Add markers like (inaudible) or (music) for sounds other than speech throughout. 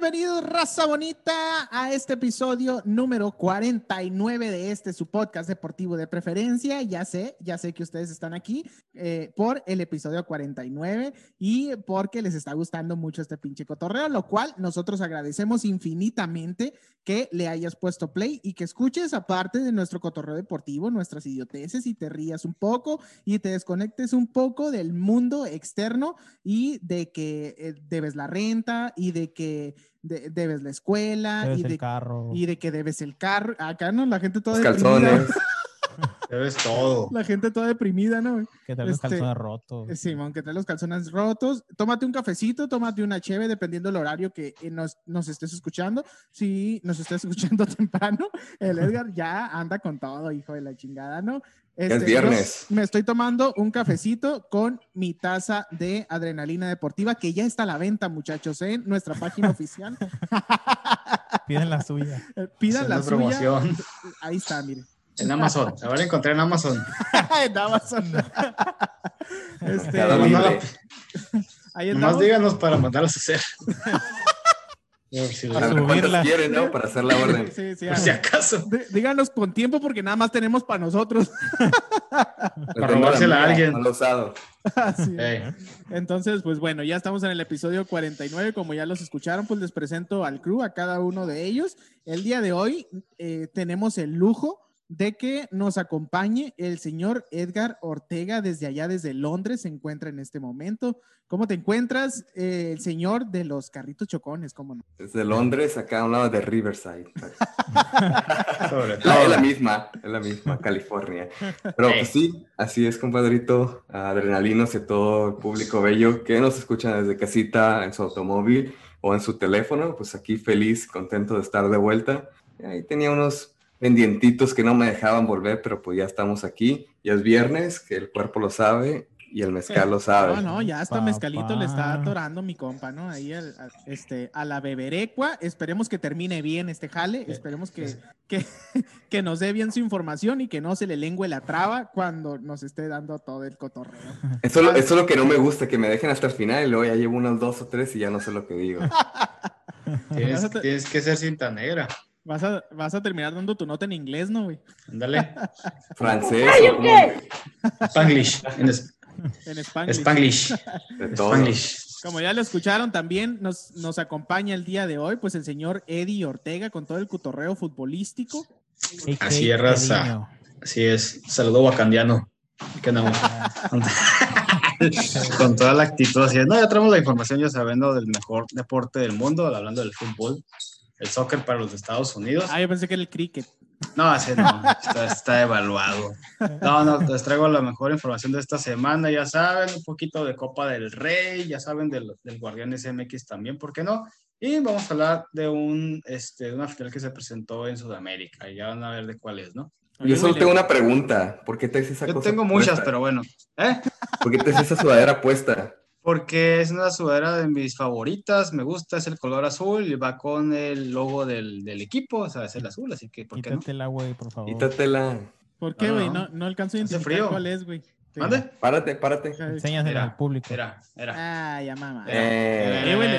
Bienvenidos, raza bonita, a este episodio número 49 de este su podcast deportivo de preferencia. Ya sé, ya sé que ustedes están aquí eh, por el episodio 49 y porque les está gustando mucho este pinche cotorreo, lo cual nosotros agradecemos infinitamente que le hayas puesto play y que escuches aparte de nuestro cotorreo deportivo, nuestras idioteces y te rías un poco y te desconectes un poco del mundo externo y de que eh, debes la renta y de que de- debes la escuela Debes y el de, carro. y de que debes el carro. Acá no, la gente toda Los calzones. (laughs) Debes todo. La gente toda deprimida, ¿no? que tal los este, calzones rotos. Eh, Simón, que trae los calzones rotos. Tómate un cafecito, tómate una cheve, dependiendo del horario que eh, nos, nos estés escuchando. Si nos estés (laughs) escuchando temprano, el Edgar ya anda con todo, hijo de la chingada, ¿no? es Este, viernes. yo me estoy tomando un cafecito con mi taza de adrenalina deportiva, que ya está a la venta, muchachos, en nuestra página oficial. (laughs) Piden la suya. Eh, Pidan la suya. promoción. Ahí está, miren. En Amazon. La van a encontrar en Amazon. (laughs) en Amazon. (laughs) Este, ahí nomás díganos para mandarlos a hacer. (laughs) Si, A A ver subirla. quieren, ¿no? Para hacer la orden. Sí, sí, por si acaso. Dí- Díganos con tiempo porque nada más tenemos para nosotros. Para robársela a alguien. Así es. Ey, Entonces, pues bueno, ya estamos en el episodio 49. Como ya los escucharon, pues les presento al crew, a cada uno de ellos. El día de hoy eh, tenemos el lujo de que nos acompañe el señor Edgar Ortega desde allá, desde Londres, se encuentra en este momento. ¿Cómo te encuentras, eh, el señor de los carritos chocones? ¿Cómo no? Desde Londres, acá a un lado de Riverside. (laughs) sobre La- todo. es la misma, es la misma, California. Pero pues sí, así es, compadrito. Adrenalinos y todo el público bello que nos escucha desde casita, en su automóvil o en su teléfono. Pues aquí feliz, contento de estar de vuelta. Ahí tenía unos pendientitos que no me dejaban volver, pero pues ya estamos aquí. Ya es viernes, que el cuerpo lo sabe y el mezcal lo (laughs) sabe. No, no, ya hasta Papá. mezcalito le está atorando mi compa, ¿no? Ahí al- al- este, a la beberecua. Esperemos que termine bien este jale. Esperemos que, (laughs) que, que nos dé bien su información y que no se le lengue la traba cuando nos esté dando todo el cotorreo. (laughs) Eso, lo- eso es lo que no me gusta, que me dejen hasta el final y luego ya llevo unos dos o tres y ya no sé lo que digo. Tienes, tienes que ser cinta negra. Vas a, vas a terminar dando tu nota en inglés, ¿no, güey? Ándale. (laughs) Francés, o como- Spanglish. En es- En Spanglish. Spanglish. de todo. Spanglish. Como ya lo escucharon, también nos, nos acompaña el día de hoy, pues el señor Eddie Ortega con todo el cotorreo futbolístico. Así es, raza. Así es. Saludo wakandiano. ¿Qué no? (laughs) Con toda la actitud así. es. No, ya traemos la información, ya sabiendo del mejor deporte del mundo, hablando del fútbol, el soccer para los Estados Unidos. Ah, yo pensé que era el cricket. No, ese no, está, está evaluado. No, no, les traigo la mejor información de esta semana, ya saben, un poquito de Copa del Rey, ya saben del, del Guardianes MX también, ¿por qué no? Y vamos a hablar de un, este, de una final que se presentó en Sudamérica, y ya van a ver de cuál es, ¿no? Yo solo tengo una pregunta. ¿Por qué te haces esa Yo cosa tengo muchas, puesta? pero bueno. ¿Eh? ¿Por qué te haces esa sudadera puesta? Porque es una sudadera de mis favoritas, me gusta, es el color azul y va con el logo del, del equipo, o sea, es el azul, así que, ¿por qué no? Quítatela, güey, por favor. Quítatela. ¿Por qué, güey? no. No, no alcanzo a identificar frío. cuál es, güey. ¿Mande? Párate, párate. Enséñasela al público. Era, era. Ah, ya mamá. Eh, Eh, güey,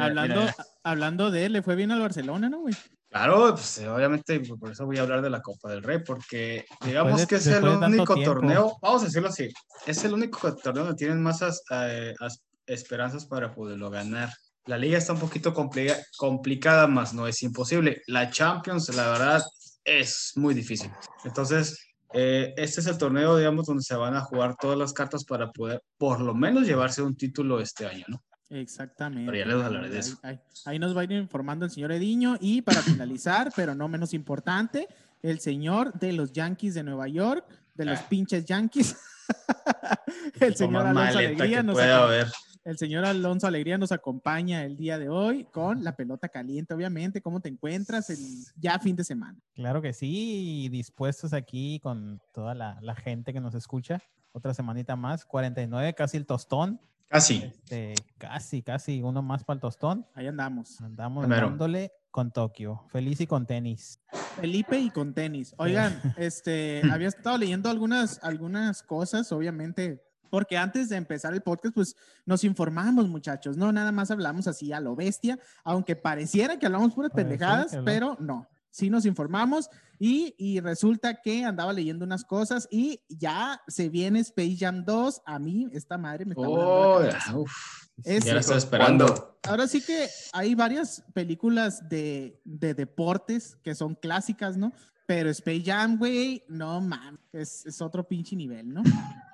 Hablando, hablando de él, le fue bien al Barcelona, ¿no, güey? Claro, pues obviamente por eso voy a hablar de la Copa del Rey, porque digamos de- que es el único torneo, vamos a decirlo así, es el único torneo donde tienen más as- eh, as- esperanzas para poderlo ganar. La liga está un poquito complica- complicada, más no es imposible. La Champions, la verdad, es muy difícil. Entonces, eh, este es el torneo, digamos, donde se van a jugar todas las cartas para poder, por lo menos, llevarse un título este año, ¿no? Exactamente. Pero ya les hablaré de Ahí- eso. Ahí, ahí nos va a ir informando el señor Ediño. Y para finalizar, (laughs) pero no menos importante, el señor de los Yankees de Nueva York, de los Ah. pinches Yankees. (laughs) el señor Alonso Alegría nos. El señor Alonso Alegría nos acompaña el día de hoy con la pelota caliente, obviamente. ¿Cómo te encuentras el ya fin de semana? Claro que sí, y dispuestos aquí con toda la, la gente que nos escucha. Otra semanita más, 49, casi el tostón. Casi. Este, casi, casi uno más para el tostón. Ahí andamos. Andamos Primero. dándole con Tokio. Feliz y con tenis. Felipe y con tenis. Oigan, (laughs) este, había estado leyendo algunas, algunas cosas, obviamente, porque antes de empezar el podcast, pues nos informamos, muchachos, no nada más hablamos así a lo bestia, aunque pareciera que hablamos puras pendejadas, que pero no. Sí nos informamos y, y resulta que andaba leyendo unas cosas y ya se viene Space Jam 2. A mí, esta madre me está Oh, la cabeza. uf, Es- ya la esperando. Ahora sí que hay varias películas de, de deportes que son clásicas, ¿no? Pero Space Jam, güey, no mames, es, es otro pinche nivel, ¿no?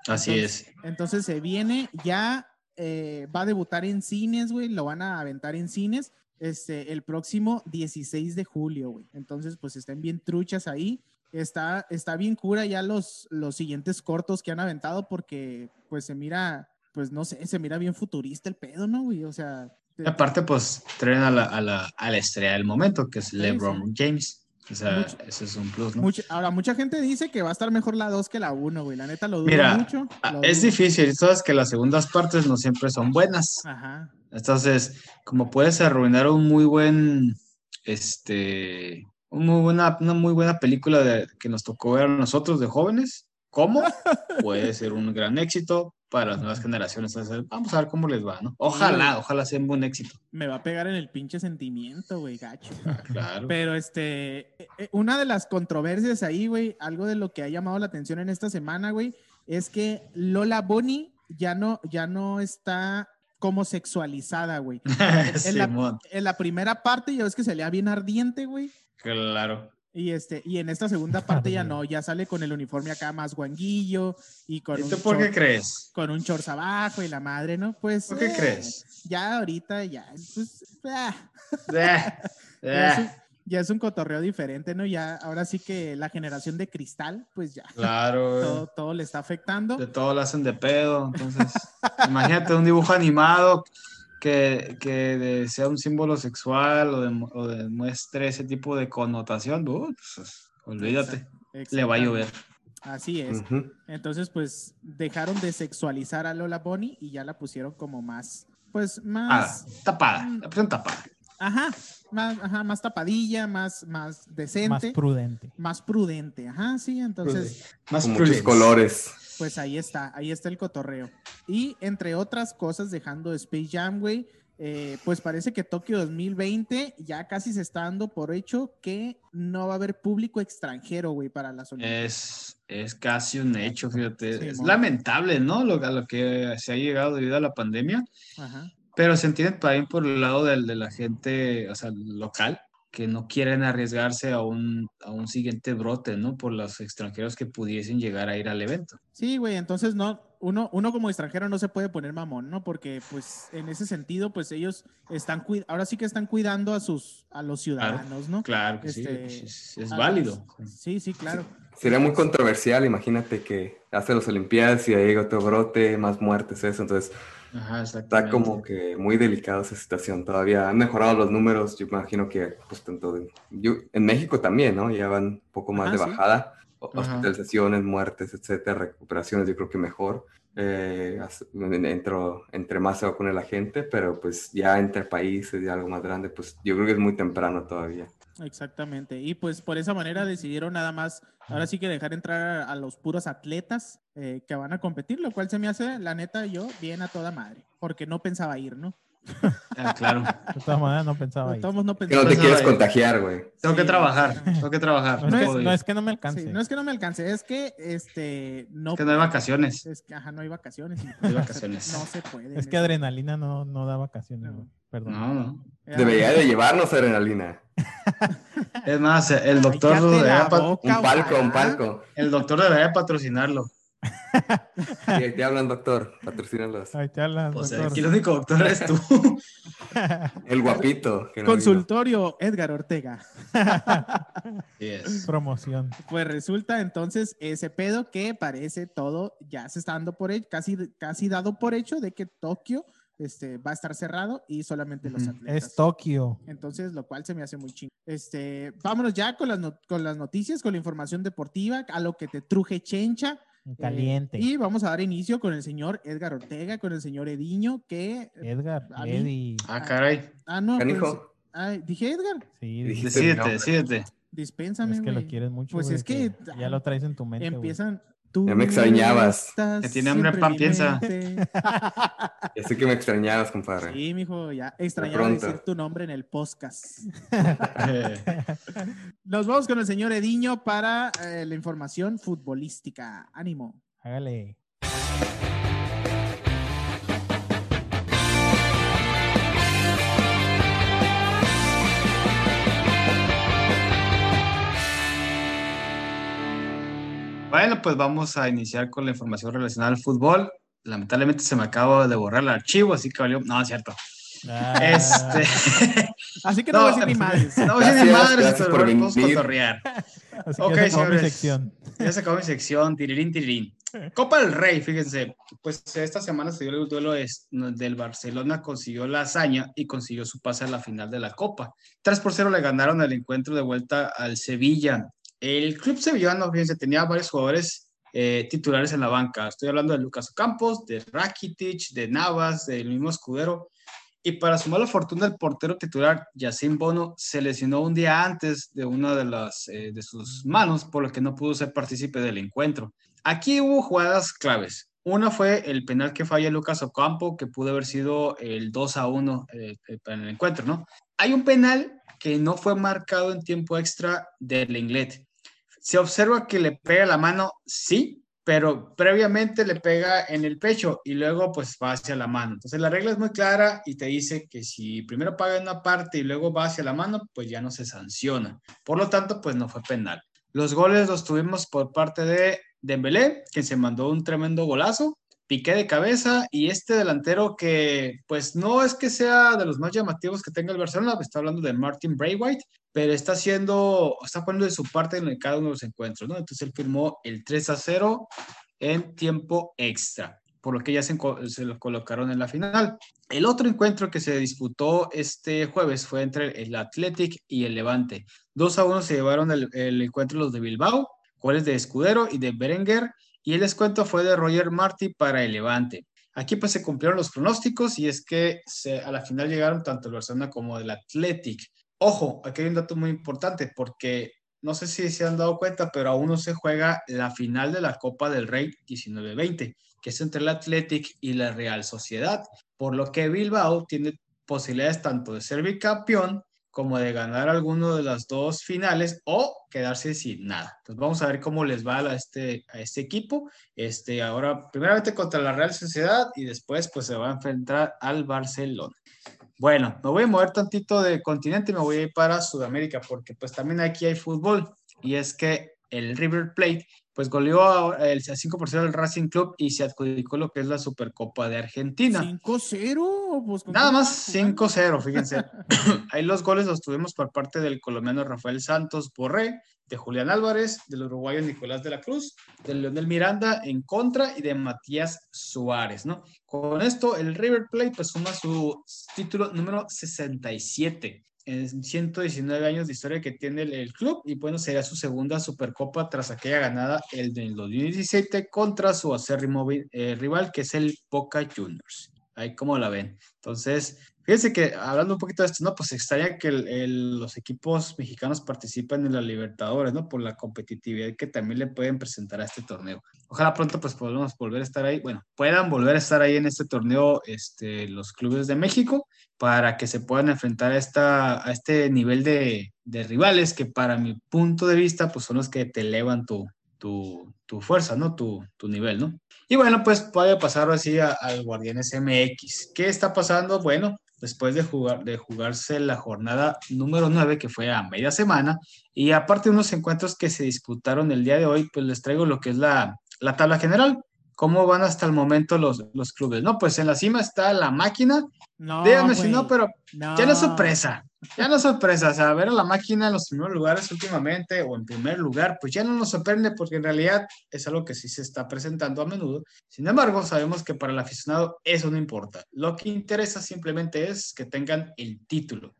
Así Entonces- es. Entonces se viene, ya eh, va a debutar en cines, güey, lo van a aventar en cines este, el próximo 16 de julio, güey. Entonces, pues estén bien truchas ahí. Está, está bien cura ya los, los siguientes cortos que han aventado porque, pues se mira, pues no sé, se mira bien futurista el pedo, ¿no, güey? O sea... Y aparte, pues traen a la, a la, a la estrella del momento, que es LeBron James. O sea, Mucho- ese es un plus, ahora, mucha gente dice que va a estar mejor la 2 que la 1, güey. La neta lo dudo Mira, mucho. Lo Es dudo. difícil, sabes que las segundas partes no siempre son buenas. Ajá. Entonces, como puedes arruinar un muy buen, este, un muy buena, una muy buena película de, que nos tocó ver a nosotros de jóvenes, ¿cómo? (laughs) Puede ser un gran éxito para las nuevas generaciones. Entonces, vamos a ver cómo les va, ¿no? Ojalá, ojalá sea un buen éxito. Me va a pegar en el pinche sentimiento, güey, gacho. Ah, (laughs) claro. Pero este, eh, una de las controversias ahí, güey, algo de lo que ha llamado la atención en esta semana, güey, es que Lola Bonnie ya no, ya no está como sexualizada, güey. (laughs) en la- En la primera parte ya ves que se le bien ardiente, güey. claro. Y este, y en esta segunda (laughs) parte ya no, ya sale con el uniforme acá más guanguillo y con ¿Y un tú por qué short- crees? con un shorts abajo y la madre, ¿no? Pues ¿Por qué eh, crees? Ya ahorita ya, pues, ah, (laughs) Eh, (laughs) ya, es un, eh, ya es un cotorreo diferente, ¿no? Ya, ahora sí que la generación de cristal, pues ya, Claro. todo, todo le está afectando. De todo lo hacen de pedo. Entonces, imagínate un dibujo animado que, que de- sea un símbolo sexual o, de, o demuestre ese tipo de connotación. uh, pues, olvídate, le va a llover. Así es. Entonces, pues dejaron de sexualizar a Lola Bonnie y ya la pusieron como más, pues Ah, más, tapada, la pusieron tapada. ajá, más, ajá, más tapadilla, más, más Más decente, más, prudente. prudente, ajá, sí, entonces, Más Con muchos colores. Pues ahí está, ahí está el cotorreo. Y entre otras cosas, dejando Space Jam, güey, eh, pues parece que Tokio 2020 ya casi se está dando por hecho que no va a haber público extranjero, güey, para las Olimpiadas. Es, es casi un hecho, fíjate. Sí, es lamentable, ¿no? Lo, a lo que se ha llegado debido a la pandemia. Ajá. Pero se entiende también por el lado del, de la gente, o sea, local, que no quieren arriesgarse a un, a un siguiente brote, ¿no? Por los extranjeros que pudiesen llegar a ir al evento. Sí, güey, entonces no, uno, uno como extranjero no se puede poner mamón, ¿no? Porque pues en ese sentido, pues ellos están, ahora sí que están cuidando a sus, a los ciudadanos, ¿no? Claro que Este, sí, es, es a válido. los- Sí, sí, claro. Sería muy controversial, imagínate que hace las Olimpiadas y ahí llega otro brote, más muertes, eso. Entonces Ajá, está como que muy delicada esa situación. Todavía han mejorado los números, yo imagino que pues tanto de- yo- en México también, ¿no? Ya van un poco más Ajá, de sí. bajada. Ajá. Hospitalizaciones, muertes, etcétera, recuperaciones, yo creo que mejor. Eh, entro- entre más se vacune la gente, pero pues ya entre países y algo más grande, pues yo creo que es muy temprano todavía. Exactamente. Y pues por esa manera decidieron nada más, ahora sí que dejar entrar a, a los puros atletas eh, que van a competir, lo cual se me hace, la neta, yo bien a toda madre, porque no pensaba ir, ¿no? (laughs) Ah, claro. De todas maneras, no pensaba ir. Todos no Que no pensaba te quieres ay. contagiar, güey. Tengo que trabajar, tengo que trabajar. No, No, es que, no es que no me Sí, alcance. no es que no me alcance, es que este no, que no hay vacaciones. es que ajá, no hay vacaciones. No hay vacaciones. No se puede. Es que adrenalina no, no da vacaciones. Perdón. No, no. Debería de llevarnos adrenalina. (laughs) Es más, el doctor, debería, boca, Un palco, un palco. el doctor debería patrocinarlo. Sí, te hablan, doctor. Patrocínalos. Ahí te hablan, O sea, doctor. aquí el único doctor eres tú. (laughs) El guapito. que no vino. Consultorio Edgar Ortega. Sí es. Promoción. Pues resulta entonces ese pedo que parece todo ya se está dando por hecho, casi, casi dado por hecho de que Tokio este, va a estar cerrado y solamente los atletas. Es Tokio. Entonces, lo cual se me hace muy chingo. Este, vámonos ya con las, no- con las noticias, con la información deportiva, a lo que te truje chencha. Eh, Caliente. y vamos a dar inicio con el señor Edgar Ortega, con el señor Ediño, que... Edgar, a mí- Eddie. Ah, caray. Ah, no. Canijo. pues, ay, dije Edgar, Sí, Dijiste Decídete, decídete. dispénsame, es que lo quieres mucho. Pues es que ya lo traes en tu mente. güey. Empiezan, Ya me extrañabas. Que tiene hambre pan, piensa. (laughs) ya sé que me extrañabas, compadre. Sí, mijo, ya extrañaba decir tu nombre en el podcast. (laughs) Nos vamos con el señor Ediño para eh, la información futbolística. Ánimo. Hágale. Bueno, pues vamos a iniciar con la información relacionada al fútbol. Lamentablemente se me acaba de borrar el archivo, así que valió. No, es cierto. Ah. Este... (laughs) así que no, voy a decir ni madres. (laughs) No voy a decir ni madres, pero podemos cotorrear. (laughs) Así ok, ya se acabó mi sección. Ya se acabó mi sección, tirirín, tirirín. Copa del Rey, fíjense, pues esta semana se dio el duelo del Barcelona, consiguió la hazaña y consiguió su pase a la final de la Copa. 3 por 0 le ganaron el encuentro de vuelta al Sevilla. El club sevillano, fíjense, tenía varios jugadores eh, titulares en la banca. Estoy hablando de Lucas Campos, de Rakitic, de Navas, del mismo Escudero. Y para su mala fortuna, el portero titular, Yacine Bono, se lesionó un día antes de una de, las, eh, de sus manos, por lo que no pudo ser partícipe del encuentro. Aquí hubo jugadas claves. Una fue el penal que falla Lucas Ocampo, que pudo haber sido el 2 a 1 eh, en el encuentro, ¿no? Hay un penal que no fue marcado en tiempo extra del Inglés. Se observa que le pega la mano, sí, pero previamente le pega en el pecho y luego pues va hacia la mano. Entonces la regla es muy clara y te dice que si primero paga en una parte y luego va hacia la mano, pues ya no se sanciona. Por lo tanto, pues no fue penal. Los goles los tuvimos por parte de Dembélé, que se mandó un tremendo golazo, piqué de cabeza y este delantero que pues no es que sea de los más llamativos que tenga el Barcelona, está hablando de Martin Braithwaite, pero está haciendo, está poniendo de su parte en cada uno de los encuentros, ¿no? Entonces él firmó el 3 a 0 en tiempo extra, por lo que ya se, se lo colocaron en la final. El otro encuentro que se disputó este jueves fue entre el Athletic y el Levante. 2 a 1 se llevaron el, encuentro los de Bilbao, goles de Escudero y de Berenguer, y el descuento fue de Roger Martí para el Levante. Aquí pues se cumplieron los pronósticos y es que se, a la final llegaron tanto el Barcelona como el Athletic. Ojo, aquí hay un dato muy importante porque no sé si se han dado cuenta, pero aún no se juega la final de la Copa del Rey 19-20, que es entre el Athletic y la Real Sociedad, por lo que Bilbao tiene posibilidades tanto de ser bicampeón como de ganar alguno de las dos finales o quedarse sin nada. Entonces vamos a ver cómo les va a este, a este equipo. Este, ahora, primeramente contra la Real Sociedad y después pues se va a enfrentar al Barcelona. Bueno, me voy a mover tantito de continente y me voy a ir para Sudamérica porque pues también aquí hay fútbol y es que el River Plate pues goleó el 5% del Racing Club y se adjudicó lo que es la Supercopa de Argentina. 5-0. Pues, Nada más 5-0, fíjense. (coughs) Ahí los goles los tuvimos por parte del colombiano Rafael Santos Borré, de Julián Álvarez, del uruguayo Nicolás de la Cruz, de Leonel Miranda en contra y de Matías Suárez, ¿no? Con esto, el River Plate pues suma su título número 67 en 119 años de historia que tiene el, club y bueno, sería su segunda Supercopa tras aquella ganada el del 2017 contra su acérrimo eh, rival que es el Boca Juniors. Ahí como la ven. Entonces, Fíjense que hablando un poquito de esto, ¿no? Pues extraña que los equipos mexicanos participen en la Libertadores, ¿no? Por la competitividad que también le pueden presentar a este torneo. Ojalá pronto pues podamos volver a estar ahí, bueno, puedan volver a estar ahí en este torneo este, los clubes de México para que se puedan enfrentar a, esta, a este nivel de, de rivales que para mi punto de vista pues son los que te elevan tu, tu, tu fuerza, ¿no? Tu, tu nivel, ¿no? Y bueno, pues puede pasar así al Guardianes MX. ¿Qué está pasando? Bueno, después de, jugar, de jugarse la jornada número 9, que fue a media semana, y aparte de unos encuentros que se disputaron el día de hoy, pues les traigo lo que es la, la tabla general. ¿Cómo van hasta el momento los, los clubes? No, pues en la cima está la máquina. No, Díganme si no, pero ya no es sorpresa. Ya no es sorpresa. O sea, ver a la máquina en los primeros lugares últimamente o en primer lugar, pues ya no nos sorprende porque en realidad es algo que sí se está presentando a menudo. Sin embargo, sabemos que para el aficionado eso no importa. Lo que interesa simplemente es que tengan el título.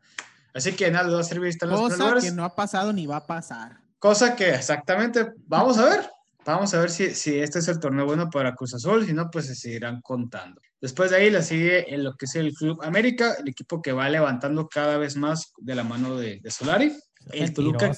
Así que nada, va a servir estar en los primeros lugares. que no ha pasado ni va a pasar. Cosa que exactamente, vamos a ver. Vamos a ver si, si este es el torneo bueno para Cruz Azul, si no, pues se seguirán contando. Después de ahí la sigue en lo que es el Club América, el equipo que va levantando cada vez más de la mano de, de Solari. El Toluca. Eh,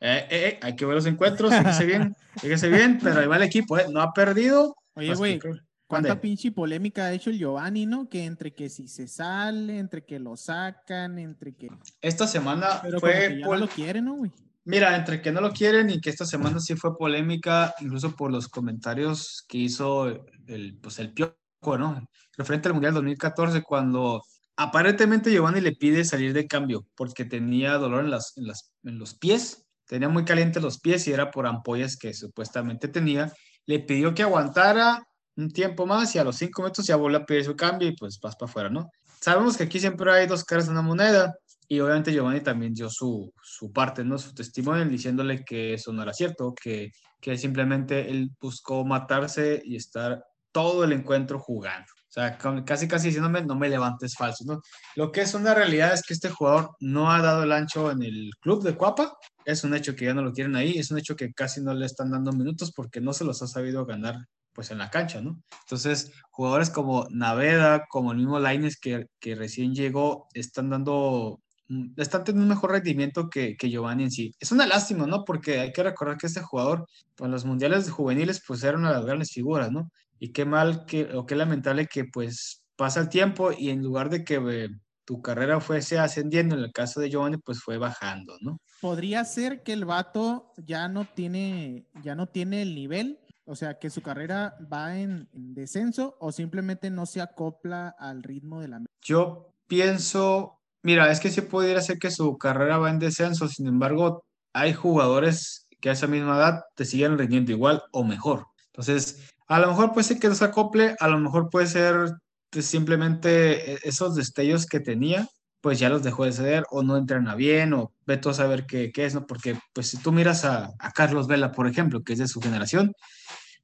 eh, eh, hay que ver los encuentros, fíjese bien, (laughs) fíjese bien, pero ahí va el equipo, ¿eh? No ha perdido. Oye, güey, ¿cuánta pinche polémica ha hecho el Giovanni, no? Que entre que si se sale, entre que lo sacan, entre que... Esta semana Pero fue... como que ya no lo quiere, ¿no, güey? Mira, entre que no lo quieren y que esta semana sí fue polémica, incluso por los comentarios que hizo el, pues el Piojo, ¿no? Referente al Mundial 2014, cuando aparentemente Giovanni le pide salir de cambio porque tenía dolor en, las, en, las, en los pies, tenía muy calientes los pies y era por ampollas que supuestamente tenía. Le pidió que aguantara un tiempo más y a los cinco minutos ya volvió a pedir su cambio y pues vas para afuera, ¿no? Sabemos que aquí siempre hay dos caras de una moneda y obviamente Giovanni también dio su, su parte, ¿no? Su testimonio diciéndole que eso no era cierto, que, que simplemente él buscó matarse y estar todo el encuentro jugando. O sea, casi casi diciéndome, no me levantes falso, ¿no? Lo que es una realidad es que este jugador no ha dado el ancho en el club de Cuapa. Es un hecho que ya no lo quieren ahí, es un hecho que casi no le están dando minutos porque no se los ha sabido ganar pues en la cancha, ¿no? Entonces, jugadores como Naveda, como el mismo Laines que, que recién llegó, están dando Mm, están teniendo un mejor rendimiento que, que, Giovanni en sí. Es una lástima, ¿no? Porque hay que recordar que este jugador, en los mundiales juveniles, pues era una de las grandes figuras, ¿no? Y qué mal, que, o qué lamentable que pues pasa el tiempo y en lugar de que eh, tu carrera fuese ascendiendo, en el caso de Giovanni, pues fue bajando, ¿no? Podría ser que el vato ya no tiene, ya no tiene el nivel, o sea, que su carrera va en, en descenso o simplemente no se acopla al ritmo de la... Yo pienso Mira, es que sí pudiera ser que su carrera va en descenso, sin embargo, hay jugadores que a esa misma edad te siguen rindiendo igual o mejor. Entonces, a lo mejor puede ser que no se acople, a lo mejor puede ser pues, simplemente e-, esos destellos que tenía, pues ya los dejó de ceder o no entrena bien o ve a saber qué, qué, es, ¿no? Porque pues si tú miras a, a, Carlos Vela, por ejemplo, que es de su generación,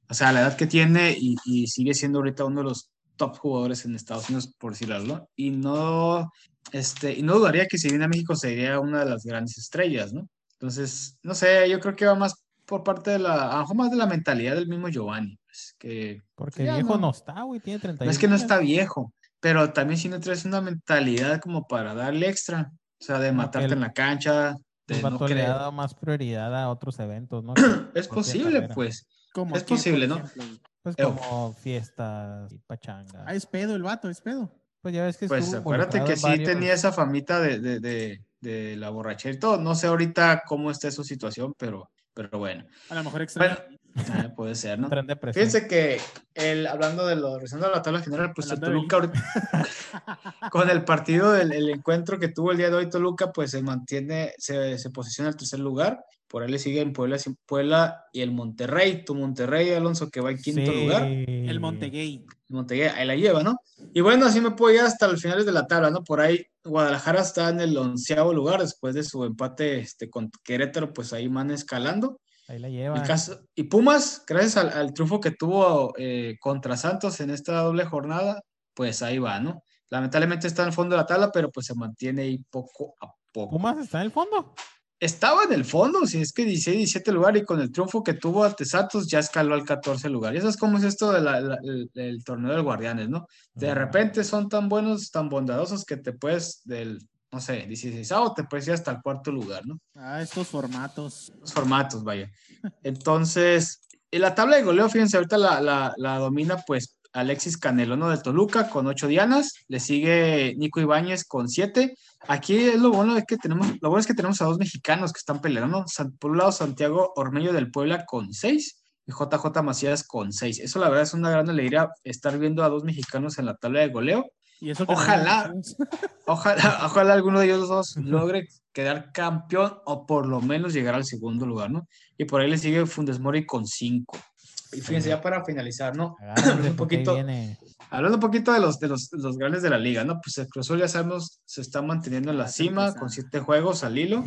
o sea, la edad que tiene y, y sigue siendo ahorita uno de los top jugadores en Estados Unidos, por decirlo, y no, este, y no dudaría que si viene a México sería una de las grandes estrellas, ¿no? Entonces, no sé, yo creo que va más por parte de la, a lo mejor más de la mentalidad del mismo Giovanni, pues, que... Porque viejo no, no, está, güey, tiene 30 No es que no está viejo, pero también si no traes una mentalidad como para darle extra, o sea, de matarte el, en la cancha, de no le ha dado más prioridad a otros eventos, ¿no? (clears throat) es posible, pues. Es posible, ¿no? Pues como fiestas y pachanga. Ah, es pedo el vato, es pedo. Pues ya ves que Pues acuérdate que sí varios... tenía esa famita de, de, de, de, la borrachera y todo. No sé ahorita cómo está su situación, pero, pero bueno. A lo mejor extraño. Bueno, eh, puede ser, ¿no? Fíjense que el, hablando de lo, regresando a la tabla general, pues el Toluca ahorita, (laughs) con el (laughs) partido del el encuentro que tuvo el día de hoy Toluca, pues se mantiene, se, se posiciona en el tercer lugar por ahí le siguen Puebla, Puebla y el Monterrey. Tu Monterrey, Alonso, que va en quinto sí. lugar. El Montegay. El Montegay, ahí la lleva, ¿no? Y bueno, así me puedo ir hasta los finales de la tabla, ¿no? Por ahí Guadalajara está en el onceavo lugar después de su empate este, con Querétaro, pues ahí van escalando. Ahí la lleva. Y, caso, y Pumas, gracias al, al, triunfo que tuvo eh, contra Santos en esta doble jornada, pues ahí va, ¿no? Lamentablemente está en el fondo de la tabla, pero pues se mantiene ahí poco a poco. ¿Pumas está en el fondo? estaba en el fondo, si es que 16, 17 lugar y con el triunfo que tuvo ante Santos ya escaló al 14 lugar. Y eso es como es esto del de torneo del Guardianes, ¿no? De repente son tan buenos, tan bondadosos que te puedes del, no sé, 16 o te puedes ir hasta el cuarto lugar, ¿no? Ah, estos formatos. Los formatos, vaya. Entonces, en la tabla de goleo, fíjense, ahorita la, la, la domina pues Alexis Canelono de Toluca con ocho dianas, le sigue Nico Ibáñez con siete. Aquí es lo bueno es que tenemos, lo bueno es que tenemos a dos mexicanos que están peleando, por un lado Santiago Ormeño del Puebla con seis y JJ Macías con seis. Eso la verdad es una gran alegría estar viendo a dos mexicanos en la tabla de goleo. ¿Y eso ojalá, (laughs) ojalá, ojalá alguno de ellos dos logre quedar campeón o por lo menos llegar al segundo lugar, ¿no? Y por ahí le sigue Fundes Mori con cinco. Y fíjense, ya para finalizar, ¿no? Agárrate, (clears throat) un poquito, hablando un poquito de los, de, los, los grandes de la liga, ¿no? Pues el Cruz Azul ya sabemos, se está manteniendo en la cima con siete juegos al hilo.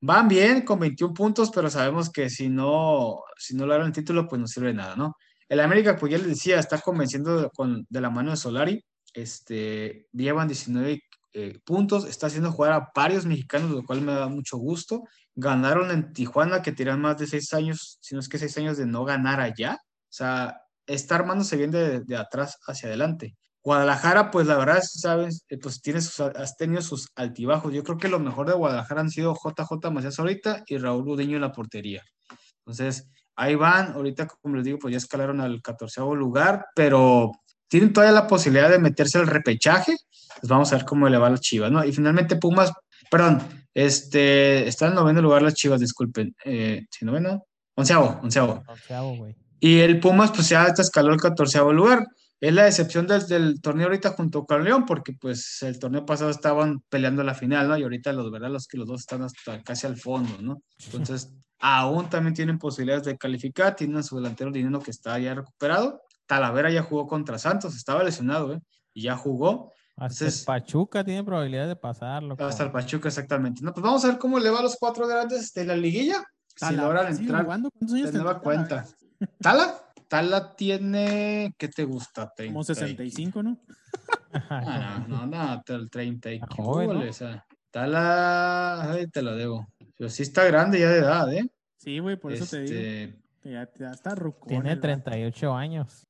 Van bien con 21 puntos, pero sabemos que si no, si no logran el título, pues no sirve de nada, ¿no? El América, pues ya les decía, está convenciendo de, con, de la mano de Solari. Este, llevan 19 eh, puntos, está haciendo jugar a varios mexicanos, lo cual me da mucho gusto. Ganaron en Tijuana, que tiran más de seis años, si no es que seis años de no ganar allá. O sea, está armándose bien de, de atrás hacia adelante. Guadalajara, pues la verdad, sabes, eh, pues tiene sus, has tenido sus altibajos. Yo creo que lo mejor de Guadalajara han sido JJ Macías ahorita y Raúl Udeño en la portería. Entonces, ahí van. Ahorita, como les digo, pues ya escalaron al 14 lugar, pero tienen todavía la posibilidad de meterse al repechaje. Pues vamos a ver cómo le va a las Chivas, ¿no? Y finalmente Pumas, perdón, este, está en noveno lugar las Chivas, disculpen. Eh, ¿Sí, noveno? Onceavo, onceavo. Onceavo, güey. Y el Pumas, pues ya escaló al 14 lugar. Es la decepción del, del, torneo ahorita junto con León, porque pues el torneo pasado estaban peleando la final, ¿no? Y ahorita los verdad los que los dos están hasta casi al fondo, ¿no? Entonces, aún también tienen posibilidades de calificar, tienen a su delantero Dinero que está ya recuperado. Talavera ya jugó contra Santos, estaba lesionado, ¿eh? Y ya jugó. Hasta el Pachuca tiene probabilidad de pasarlo. Hasta el Pachuca, exactamente. No, pues vamos a ver cómo le va a los cuatro grandes de la liguilla. Si logran entrar de nueva cuenta. ¿Tala? Tala tiene, ¿qué te gusta? 30, Como 65, ¿no? (laughs) ah, no, no, no, el 30 y joven, ¿no? o sea, Tala, ay, te lo debo. Pero sí está grande ya de edad, ¿eh? Sí, güey, por eso te digo. Este, ya, ya, está rucón. Tiene 38 años.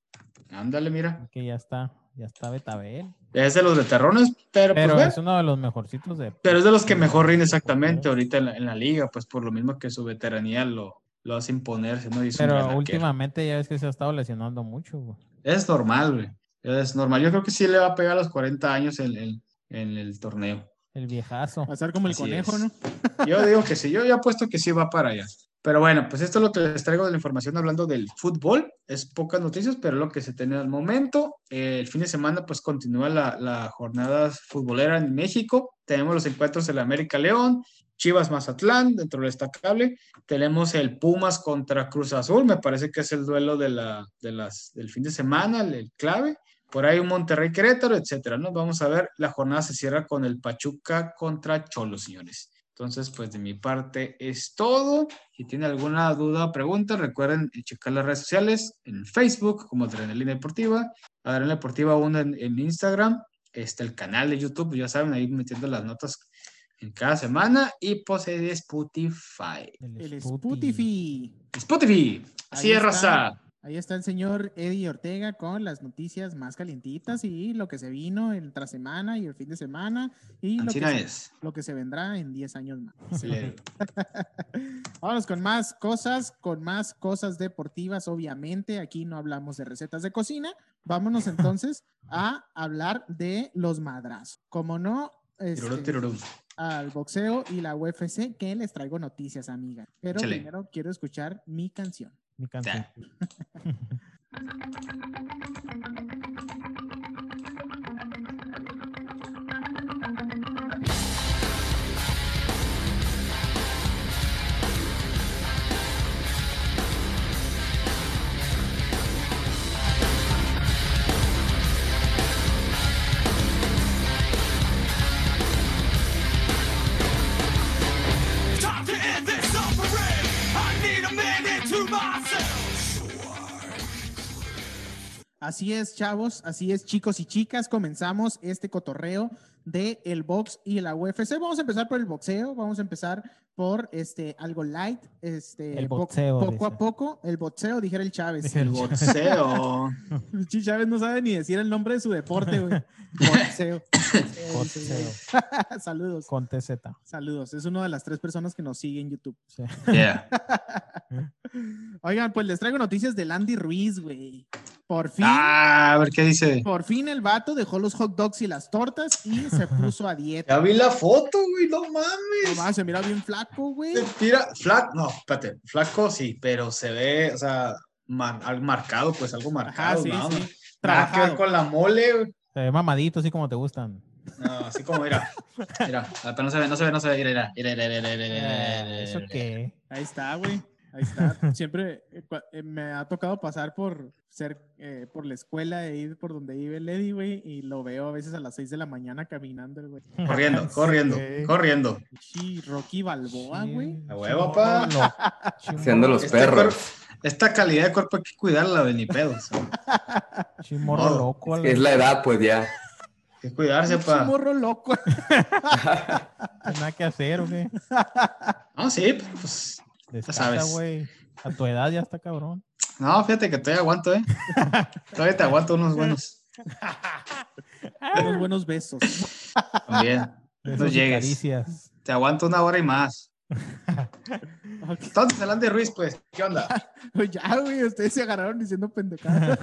Ándale, mira. Que ya está, ya está Betabel. Es de los veterrones, pero, pero pues, es uno de los mejorcitos de. Pero es de los que mejor rinde exactamente ahorita en la, en la liga, pues por lo mismo que su veteranía lo, lo hace imponerse, ¿no? Pero últimamente ya ves que se ha estado lesionando mucho, güey. Es normal, güey. Es normal. Yo creo que sí le va a pegar a los 40 años en, en, en el torneo. El viejazo. Va a ser como el Así conejo, es. ¿no? Yo digo que sí. Yo ya apuesto que sí va para allá. Pero bueno, pues esto es lo que les traigo de la información hablando del fútbol. Es pocas noticias, pero lo que se tiene al momento. Eh, el fin de semana, pues continúa la, la jornada futbolera en México. Tenemos los encuentros del América León, Chivas Mazatlán, dentro del destacable. Tenemos el Pumas contra Cruz Azul, me parece que es el duelo de la, de las, del fin de semana, el, clave. Por ahí un Monterrey Querétaro, etcétera, ¿no? Vamos a ver, la jornada se cierra con el Pachuca contra Cholos, señores. Entonces, pues de mi parte es todo. Si tienen alguna duda o pregunta, recuerden checar las redes sociales en Facebook como Adrenalina Deportiva, Adrenalina Deportiva 1 en, en Instagram, está el canal de YouTube, ya saben, ahí metiendo las notas en cada semana y posee Spotify. El Spotify. Spotify. Así Ahí es, está. raza. Ahí está el señor Eddie Ortega con las noticias más calientitas y lo que se vino entre semana y el fin de semana y lo que, Ancina se, es. lo que se vendrá en 10 años más. Excelente. (laughs) Vámonos con más cosas, con más cosas deportivas, obviamente. Aquí no hablamos de recetas de cocina. Vámonos entonces (laughs) a hablar de los madrazos. Como no, este, tirurú. al boxeo y la UFC, que les traigo noticias, amiga. Pero Échale. primero quiero escuchar mi canción. Mi canción. (laughs) Así es, chavos, así es, chicos y chicas, comenzamos este cotorreo de el box y la UFC. Vamos a empezar por el boxeo, vamos a empezar por este algo light, este El po- poco a poco, el boxeo, dijera el Chávez. El (laughs) boxeo. Chávez no sabe ni decir el nombre de su deporte, güey. (laughs) Boxeo. Boxeo. (laughs) saludos, Con TZ. saludos. Es una de las tres personas que nos sigue en YouTube. Sí. Yeah. Oigan, pues les traigo noticias del Andy Ruiz, güey. Por fin. Ah, a ver qué dice. Por fin el vato dejó los hot dogs y las tortas y se puso a dieta. Ya vi la foto, güey, no No mames. mames, se mira bien flaco, güey. Se tira, flaco, no, espérate, flaco sí, pero se ve, o sea, mar- algo marcado, pues algo Ajá, marcado, sí, ¿no? sí. Nada que ver Trabajado. con la mole, güey. Se ve mamadito, así como te gustan. No, así como, mira, mira, ah, pero no se ve, no se ve, no se ve, mira, mira, mira, mira, mira, mira, Eh, mira, ¿Eso mira. qué? Ahí está, güey. Ahí está. Siempre eh, eh, me ha tocado pasar por ser eh, por la escuela de ir por donde vive el Eddie, güey, y lo veo a veces a las 6 de la mañana caminando, güey. Corriendo, corriendo, Sí. corriendo. Sí, Rocky Balboa, güey. A huevo, pa. (laughs) Haciendo los Este perros. Esta calidad de cuerpo hay que cuidarla, de ni pedo. o sea, (laughs) Chimorro No, loco. Es la edad, pues ya. hay que cuidarse, Un pa. morro loco. No (laughs) nada que hacer, ¿o qué? No, sí, pues, Descansa, güey. A tu edad ya está cabrón. no, fíjate que todavía aguanto, ¿eh? (laughs) Todavía te aguanto unos buenos. (laughs) Unos buenos besos. También. Besos y llegues. caricias. Te aguanto una hora y más. Ok. (laughs) Entonces, el Andy Ruiz, pues, ¿qué onda? Pues ya, güey, ustedes se agarraron diciendo pendejadas.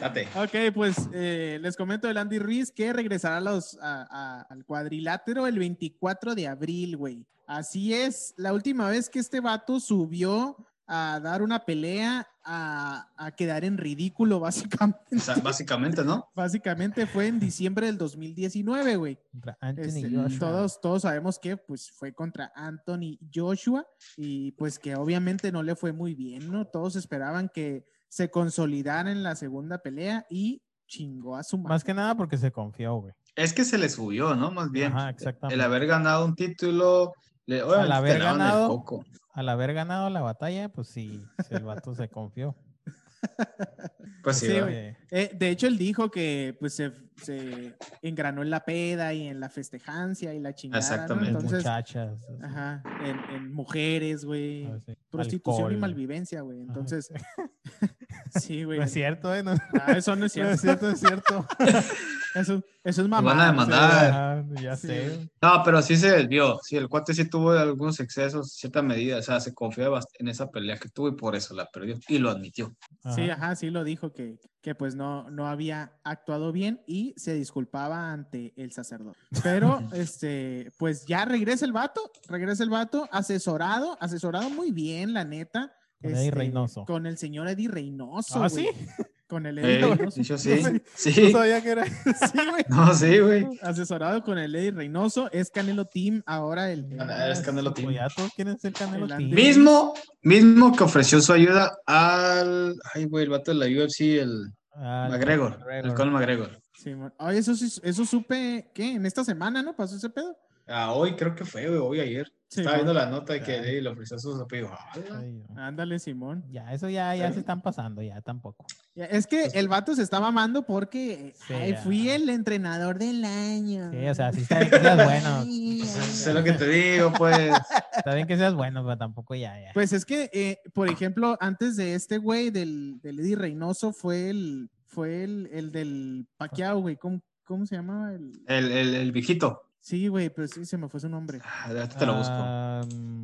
Date. ok, pues eh, les comento del Andy Ruiz que regresará a los, a- a- al cuadrilátero el 24 de abril, güey. Así es, la última vez que este vato subió a dar una pelea a, a quedar en ridículo, (laughs) básicamente. O sea, básicamente, ¿no? Básicamente fue en diciembre del 2019, güey. Contra Anthony Este, Joshua. todos, todos sabemos que pues fue contra Anthony Joshua y pues que obviamente no le fue muy bien, ¿no? Todos esperaban que se consolidara en la segunda pelea y chingó a su madre. Más que nada porque se confió, güey. Es que se le subió, ¿no? Más bien. Ajá, exactamente. El haber ganado un título. Le, obviamente haber ganado-. Al haber ganado la batalla, pues sí, sí, el vato se confió. (laughs) Pues sí, güey. Eh, de hecho, él dijo que pues se, se engranó en la peda y en la festejancia y la chingada, ¿no? Exactamente. en Entonces, muchachas. así, ajá, en, en mujeres, güey. así, Prostitución y malvivencia, güey. Entonces, (laughs) (laughs) sí, güey. No es cierto, ¿eh? No, Ah, eso no es no es cierto. cierto, es cierto. Eso, eso es mamá. van a demandar. Ya sé. No, pero sí se desvió. Sí, el cuate sí tuvo algunos excesos, cierta medida. O sea, se confió bast- en esa pelea que tuvo y por eso la perdió. Y lo admitió. Sí, Ajá. sí lo dijo que, que pues no, no había actuado bien y se disculpaba ante el sacerdote. Pero (laughs) este, pues ya regresa el vato, regresa el vato, asesorado, asesorado muy bien, la neta. Con Eddie este, Reynoso. Con el señor Eddie Reynoso. ¿Ah, güey. sí? (laughs) Con el Eddie Eh, Reynoso. dicho sí. No Sí. sabía que era. (laughs) Sí, güey. No, sí, güey. Asesorado con el Eddie Reynoso. Es Canelo Team ahora el. el- Ah, es Canelo Team. Ya todos quieren ser Canelo El Team. Mismo, mismo que ofreció su ayuda al. Ay, güey, el vato de la UFC, el Ah, el McGregor. El McGregor. Conor McGregor. Sí, Ay, eso, sí- eso supe, ¿qué? En esta semana, ¿no? ¿Pasó ese pedo? Ah, hoy creo que fue, güey, hoy ayer. Sí, Estaba viendo la nota de que Ah. Eddie le ofreció su apoyo. Ay, no. Ándale, Simón. Ya, eso ya, ya se están pasando, ya tampoco. Ya, Es que el vato se está mamando porque Sí, ay, fui el entrenador del año. Sí, o sea, sí está bien que seas (laughs) bueno. Sé lo que te digo, pues. Está bien que seas bueno, pero tampoco ya, ya. Pues es que, eh, por ejemplo, antes de este güey del, del Eddie Reynoso fue el, fue el, el del Paquiao, güey. ¿Cómo, ¿Cómo se llamaba? El... El, el, el viejito. Sí, güey, pero sí se me fue su nombre. Ah, te lo busco.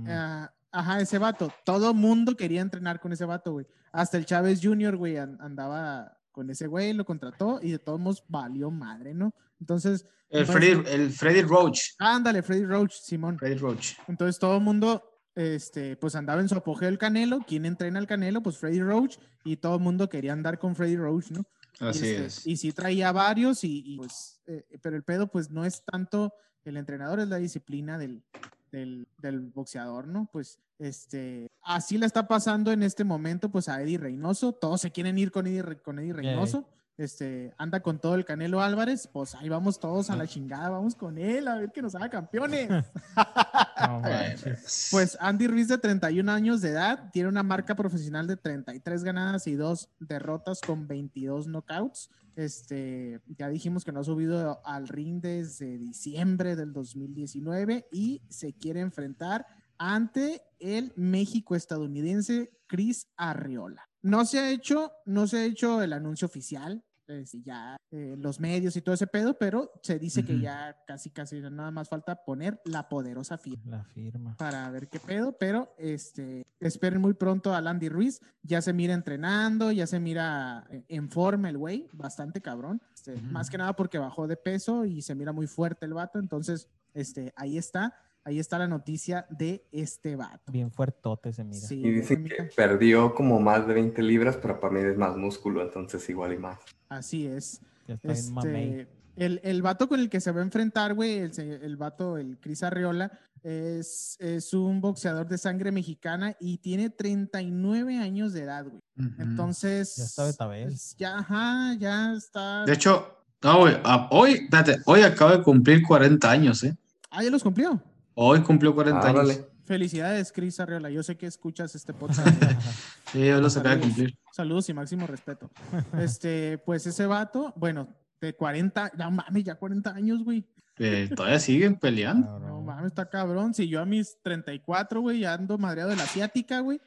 Ah, ajá, ese vato. Todo mundo quería entrenar con ese vato, güey. Hasta el Chávez Jr., güey, an- andaba con ese güey, lo contrató y de todos modos valió madre, ¿no? Entonces, El Freddy, el Freddy Roach. ándale, Freddy Roach, Simón. Freddy Roach. Entonces todo el mundo, este, pues andaba en su apogeo el Canelo. ¿Quién entrena al Canelo? Pues Freddy Roach. Y todo el mundo quería andar con Freddy Roach, ¿no? Y, Así este, es. Y sí traía varios, y, y, pues, eh, pero el pedo, pues no es tanto el entrenador, es la disciplina del, del, del boxeador, ¿no? Pues, este, así le está pasando en este momento, pues a Eddie Reynoso. Todos se quieren ir con Eddie, con Eddie Reynoso. Este, anda con todo el Canelo Álvarez, pues ahí vamos todos a la chingada, vamos con él, a ver que nos haga campeones. (laughs) no. (laughs) Pues Andy Ruiz de 31 años de edad tiene una marca profesional de 33 ganadas y 2 derrotas con 22 knockouts. Este, ya dijimos que no ha subido al ring desde diciembre del 2019 y se quiere enfrentar ante el México estadounidense Chris Arriola. No se ha hecho, no se ha hecho el anuncio oficial, este, ya eh, los medios y todo ese pedo, pero se dice que ya casi casi nada más falta poner la poderosa firma La firma. para ver qué pedo, pero este, esperen muy pronto a Landy Ruiz, ya se mira entrenando, ya se mira en- en forma el güey, bastante cabrón, este, más que nada porque bajó de peso y se mira muy fuerte el vato, entonces este, ahí está, ahí está la noticia de este vato. Bien fuertote se mira. Sí, Y dicen que perdió como más de 20 libras, pero para mí es más músculo, entonces igual y más. así es. Ya está. Este, el, el vato con el que se va a enfrentar, güey, el, el vato, el Cris Arriola, es, es un boxeador de sangre mexicana y tiene 39 años de edad, güey. Entonces. Ya está Betabel. pues, Ya, ajá, ya está. De hecho, no, güey, ah, hoy, espérate, hoy acaba de cumplir 40 años, ¿eh? Ah, ya los cumplió. Hoy cumplió 40 Ah, años. Felicidades, Cris Arriola. Yo sé que escuchas este podcast. güey. (laughs) Sí, hoy los acaba de cumplir. Saludos y máximo respeto. Este, pues ese vato, bueno, de 40, ya mames, ya 40 años, güey. Eh, todavía siguen peleando. No mames, está cabrón. Si yo a mis 34, güey, ya ando madreado de la asiática, güey.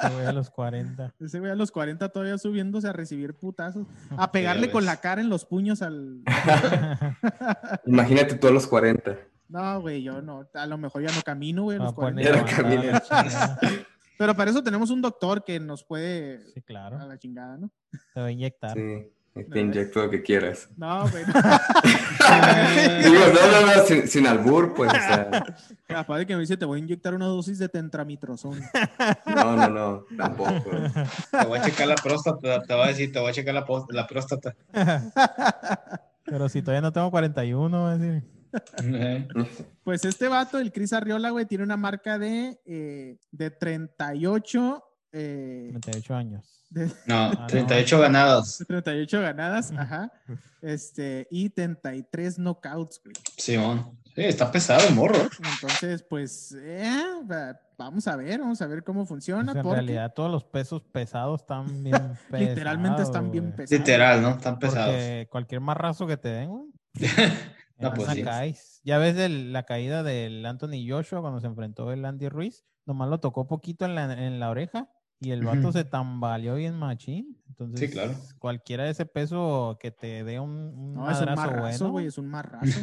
Se voy a los 40. Ese güey a los 40 todavía subiéndose a recibir putazos. A pegarle con la cara en los puños al. (laughs) Imagínate tú a los 40. No, güey, yo no. A lo mejor ya no camino, güey, a Va los a poner 40. Ya a no a la chingada. Pero para eso tenemos un doctor que nos puede. Sí, A claro. la chingada, ¿no? Te va a inyectar. Sí. Te inyecto lo que quieras. No, güey. (laughs) Digo, no, no, no, sin, sin albur, pues, o sea, (laughs) Capaz de que me dice, te voy a inyectar una dosis de tentramitrozón. no, no, no, tampoco. Te voy a checar la próstata, te voy a decir, te voy a checar la, la próstata. (laughs) Pero si todavía no tengo 41, va a decir. Pues este vato, el Chris Arriola, güey, tiene una marca de, eh, de 38. eh, 38 años. de, No, (laughs) no. 38 ganados. de 38 ganadas, ajá. Este, y 33 knockouts, güey. Simón. Sí, está pesado el morro. Entonces, pues, eh, va- vamos a ver, vamos a ver cómo funciona. Pues en porque realidad todos los pesos pesados están bien pesados. (laughs) literalmente están bien pesados. Literal, ¿no? Están pesados. Porque cualquier marrazo que te den, güey. (laughs) No, pues una sí. caes. Ya ves el- la caída del Anthony Joshua cuando se enfrentó el Andy Ruiz. Nomás lo tocó poquito en la, en la oreja y el vato se tambaleó bien machín. Entonces, Sí, claro. cualquiera de ese peso que te dé un, un No, es un marrazo, bueno. güey, es un marrazo.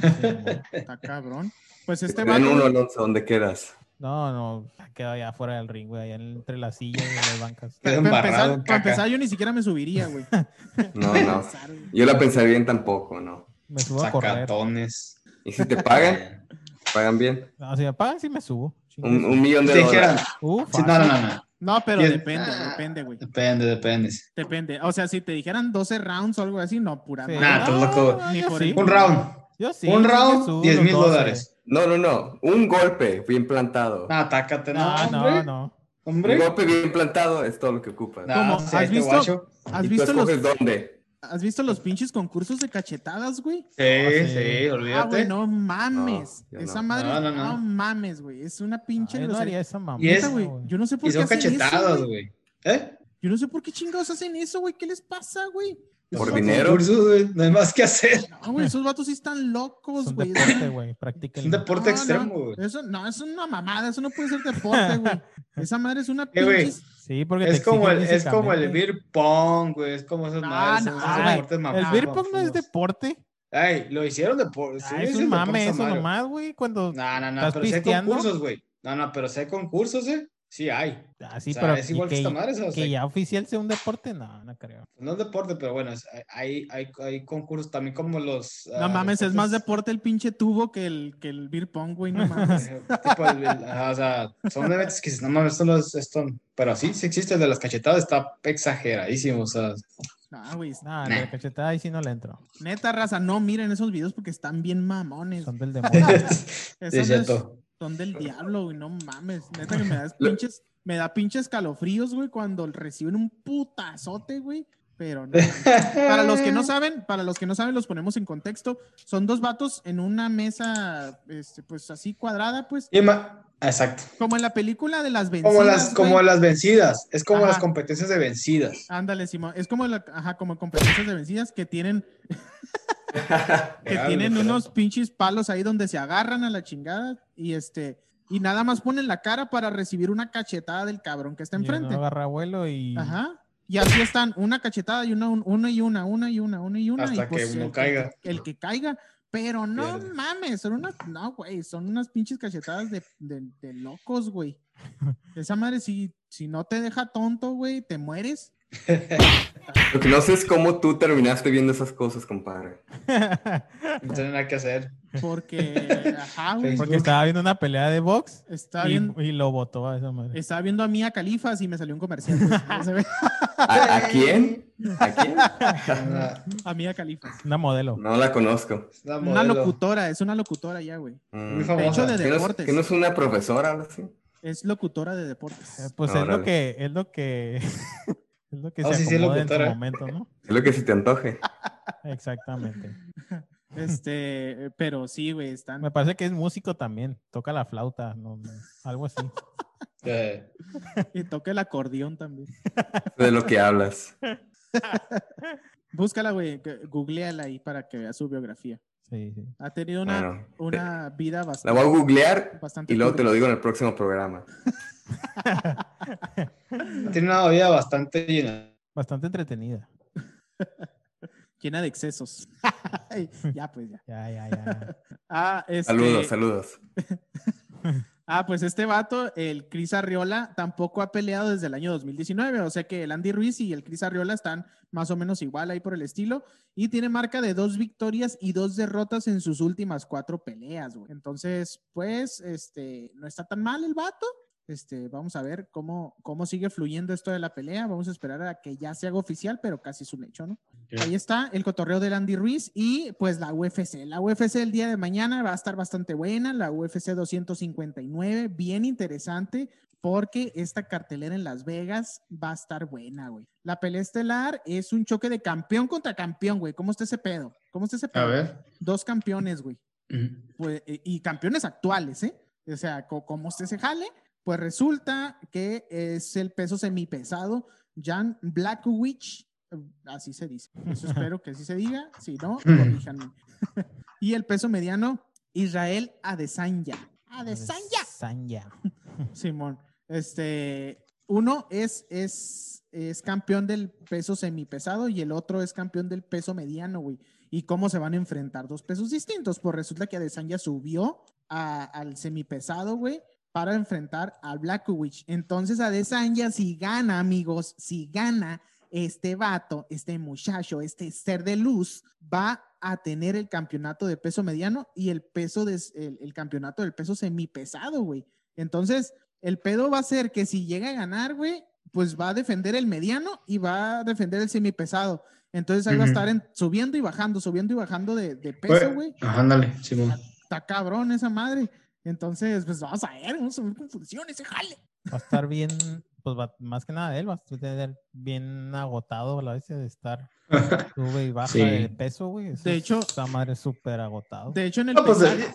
Está cabrón. Pues este vato, uno, güey, Alonso, ¿dónde quedas? No, no, queda allá fuera del ring, güey, allá entre las sillas y las bancas. Para empezar, para yo ni siquiera me subiría, güey. (laughs) No, no. Yo la pensaría bien tampoco, ¿no? Me subo a correr. Sacatones. ¿Y si te pagan? ¿Pagan bien? No, si me pagan, sí me subo. Un, millón de dólares. Uh, sí, no, no, no, no. No, pero depende, Ah. depende, güey. Depende, depende. Depende. O sea, si te dijeran 12 rounds o algo así, no, pura Sí. Nah, estás loco. Ni yo por sí. ahí. Un round. Yo sí. un round, subo 10 los mil 12. dólares. No, no, no. Un golpe bien plantado. No, atácate, no, No, hombre. no, no. Un golpe bien plantado es todo lo que ocupas. No, ¿Cómo? sí, ¿Has este visto? ¿Has ¿Y tú visto, los, escoges dónde? ¿Has visto los pinches concursos de cachetadas, güey? Sí, sí. sí, Ah, olvídate. güey, no mames. No, Esa no. madre, no, No, no, no. mames, güey. Es una pinche Ay, no grosería. haría esa mamá. Y es- güey. Yo no sé por y qué son hacen cachetadas, güey. ¿Eh? Yo no sé por qué chingados hacen eso, güey. ¿Qué les pasa, güey? Por dinero. Concursos, güey, No hay más que hacer. No, güey, esos vatos sí están locos, Es un güey. deporte, güey. Es un deporte No, extremo, no, güey. Eso no, eso es una mamada, eso no puede ser deporte, güey. (laughs) Esa madre es una Eh, güey, pinche. Sí, porque Es como, el, es como el beer pong, güey. Es como esas No, madres. no, esos ay, deportes El mamados. beer pong no es deporte. Ay, lo hicieron deporte. Ah, es un mame eso nomás, güey. Cuando. No, no, no, ¿Estás pero sí hay concursos, güey. No, no, pero sí hay concursos, ¿eh? Sí hay. Ah, sí, O sea, pero. es igual que que, esta madre, o sea, que ya oficial sea un deporte, no, no creo. No es deporte, pero bueno, es- hay, hay, hay concursos también como los... No ah, mames, es más deporte el pinche tubo que el, que el beer pong, güey. No mames. (laughs) tipo el- el- ajá, o sea, son eventos que no mames, esto no es esto. Pero sí, sí existe el de las cachetadas, está exageradísimo, o sea, No, güey. Nah, Nah. la cachetada ahí sí no le entro. Neta, raza, no miren esos videos porque están bien mamones. Son del (laughs) demonio. Es- cierto. Son del diablo, güey. No mames. Neta que me (laughs) da pinches, me da pinches calofríos, güey, cuando reciben un putazote, güey. Pero no. Para los que no (laughs) saben, para los que no saben, los ponemos en contexto. Son dos vatos en una mesa, este, pues así cuadrada, pues, Y ma- Exacto. como en la película de las vencidas. Como las, como güey. las vencidas, es como Ajá. las competencias de vencidas. Ándale, Simón. Es como la, ajá, como competencias de vencidas que tienen, (laughs) que Legal, tienen literal. unos pinches palos ahí donde se agarran a la chingada y este, y nada más ponen la cara para recibir una cachetada del cabrón que está Y enfrente. agarra vuelo y. Ajá. Y así están, una cachetada y una, un- una y una, una y una, una y una. Hasta y pues que uno el caiga. el que caiga. Pero no Pierde. mames, son unas, no, güey, son unas pinches cachetadas de, de, de locos, güey. (laughs) Esa madre, si, si no te deja tonto, güey, te mueres. Lo que no sé es cómo tú terminaste viendo esas cosas, compadre. (laughs) No tiene nada que hacer. Porque, (laughs) ajá, güey. Porque estaba viendo una pelea de box Está y, bien. y lo botó a esa madre. Estaba viendo a Mía Califas y me salió un comercial. güey. Ya se ve. ¿A, a quién? ¿A quién? Una, (laughs) A Mía Califas. Una modelo. No la conozco. una locutora, es una locutora ya, güey. Mm. Muy De hecho, famosa. de ¿Que no, es, deportes. que no es una profesora algo así? Es locutora de deportes. Eh, Pues es lo que, es lo que, (laughs) es lo que Oh, se sí, sí, en su momento, ¿no? Es lo que se te antoje. Exactamente. (laughs) Este, pero sí, güey, están. Me parece que es músico también. Toca la flauta, no, no, algo así. Eh, Y toca el acordeón también. De lo que hablas. (laughs) Búscala, güey, googleala ahí para que veas su biografía. Sí, sí. Ha tenido una, Bueno, una vida La bastante. voy a googlear y luego te lo digo en el próximo programa. (laughs) Tiene una vida bastante llena. Bastante entretenida. (laughs) Llena de excesos. ya, pues ya. Ya, ya, ya. Ah, este, Saludos, saludos. Ah, pues este vato, el Cris Arriola, tampoco ha peleado desde el año 2019. O sea que el Andy Ruiz y el Cris Arriola están más o menos igual ahí por el estilo. Y tiene marca de dos victorias y dos derrotas en sus últimas cuatro peleas, güey. Entonces, pues, este, no está tan mal el vato. Este, vamos a ver cómo, cómo sigue fluyendo esto de la pelea. Vamos a esperar a que ya se haga oficial, pero casi es un hecho, ¿no? Ahí está el cotorreo del Andy Ruiz y pues la UFC. La UFC el día de mañana va a estar bastante buena, la UFC 259, bien interesante porque esta cartelera en Las Vegas va a estar buena, güey. La pelea estelar es un choque de campeón contra campeón, güey. ¿Cómo está ese pedo? ¿Cómo está ese pedo? A ver. Dos campeones, güey. Pues, y campeones actuales, ¿eh? O sea, ¿cómo usted se jale? Pues resulta que es el peso semipesado, Jan Blackwich, así se dice. Eso espero que así se diga, si no, (laughs) corríjanme. (laughs) y el peso mediano, Israel Adesanya. Adesanya. Sanya. (laughs) Simón. Este, uno es, es, es campeón del peso semipesado y el otro es campeón del peso mediano, güey. ¿Y cómo se van a enfrentar dos pesos distintos? Pues resulta que Adesanya subió a- al semipesado, güey, para enfrentar al Blackwich. Entonces Adesanya, si gana, amigos, si gana este vato, este muchacho, este ser de luz, va a tener el campeonato de peso mediano y el peso de, el, el campeonato del peso semipesado, güey. Entonces, el pedo va a ser que si llega a ganar, güey, pues va a defender el mediano y va a defender el semipesado. Entonces ahí va a estar en- subiendo y bajando, subiendo y bajando de, de peso, güey. Ándale, Simón. Está cabrón esa madre. Entonces, pues vamos a ver, vamos a ver cómo funciona ese jale. Va a estar bien, pues va- más que nada él va a tener bien agotado a la vez de estar (laughs) sube y baja Sí. de peso, güey. Eso De es- hecho- esa madre es súper agotado. De hecho, en el No, pues, pesaje, eh,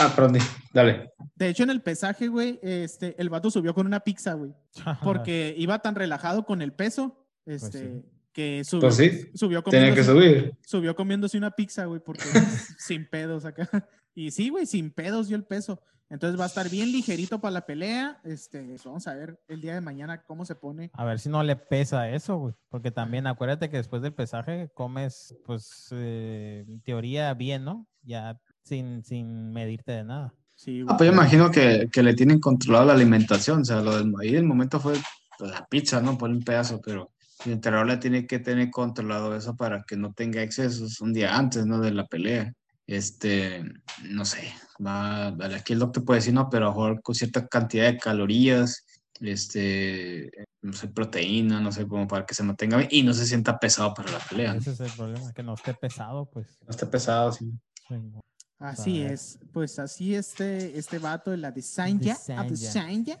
Ah, perdón, dale. de hecho, en el pesaje, güey, este, el vato subió con una pizza, güey. (laughs) Porque iba tan relajado con el peso, este, sí. Que subió, Pues sí, subió Tenía que comiéndose- subir. subió comiéndose una pizza, güey, porque (laughs) sin pedos acá. Y sí, güey, sin pedos dio el peso. Entonces va a estar bien ligerito para la pelea. Este, pues vamos a ver el día de mañana cómo se pone. A ver si no le pesa eso, güey. Porque también acuérdate que después del pesaje comes, pues, eh, en teoría bien, ¿no? Ya sin, sin medirte de nada. Sí, Ah, pues yo imagino que, que le tienen controlado la alimentación. O sea, lo del ahí el momento fue pues, la pizza, ¿no? Por un pedazo, pero el entrenador le tiene que tener controlado eso para que no tenga excesos un día antes, ¿no? De la pelea. Este, no sé, va, aquí el doctor puede decir, no, pero a lo mejor con cierta cantidad de calorías, este, no sé, proteína, no sé, como para que se mantenga bien y no se sienta pesado para la pelea. ¿no? Ese es el problema, que no esté pesado, pues. No esté pesado, sí. sí. Así es. Pues así este, este vato, la de Sanya, Adesanya. Adesanya,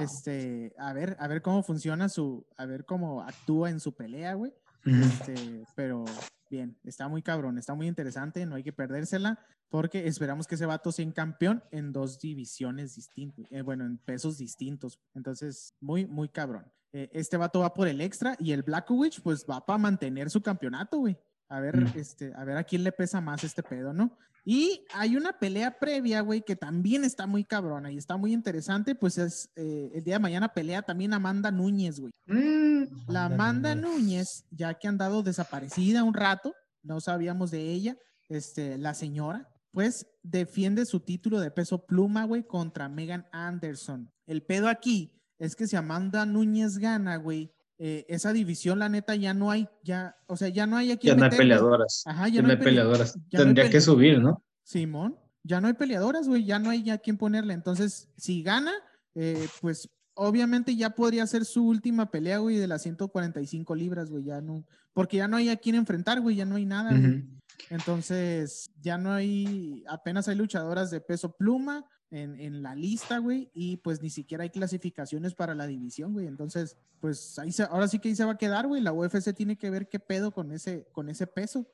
este, a ver, a ver cómo funciona su, a ver cómo actúa en su pelea, güey. Este, pero bien, está muy cabrón, está muy interesante, no hay que perdérsela, porque esperamos que ese vato sea un campeón en dos divisiones distintas, eh, bueno, en pesos distintos. Entonces, muy, muy cabrón. Eh, este vato va por el extra y el Blackwich, pues va para mantener su campeonato, güey. A ver, Mm. este, a ver a quién le pesa más este pedo, ¿no? Y hay una pelea previa, güey, que también está muy cabrona y está muy interesante, pues es eh, el día de mañana pelea también Amanda Núñez, güey. Mm, La Amanda Núñez. Ya que ha andado desaparecida un rato, no sabíamos de ella, este, la señora, pues defiende su título de peso pluma, güey, contra Megan Anderson. El pedo aquí es que si Amanda Núñez gana, güey, eh, esa división, la neta, ya no hay, ya, o sea, ya no hay aquí. ya no hay peleadoras. Ajá, Ya no hay pele- peleadoras. ya no hay Tendría que subir, ¿no? Simón, ya no hay peleadoras, güey, ya no hay ya quien ponerle. Entonces, si gana, eh, pues obviamente ya podría ser su última pelea, güey, de las 145 libras, güey, ya no, porque ya no hay a quien enfrentar, güey, ya no hay nada, güey. Ujú. Entonces, ya no hay, apenas hay luchadoras de peso pluma en, en la lista, güey, y pues ni siquiera hay clasificaciones para la división, güey. Entonces, pues ahí se, ahora sí que ahí se va a quedar, güey. La UFC tiene que ver qué pedo con ese, con ese peso.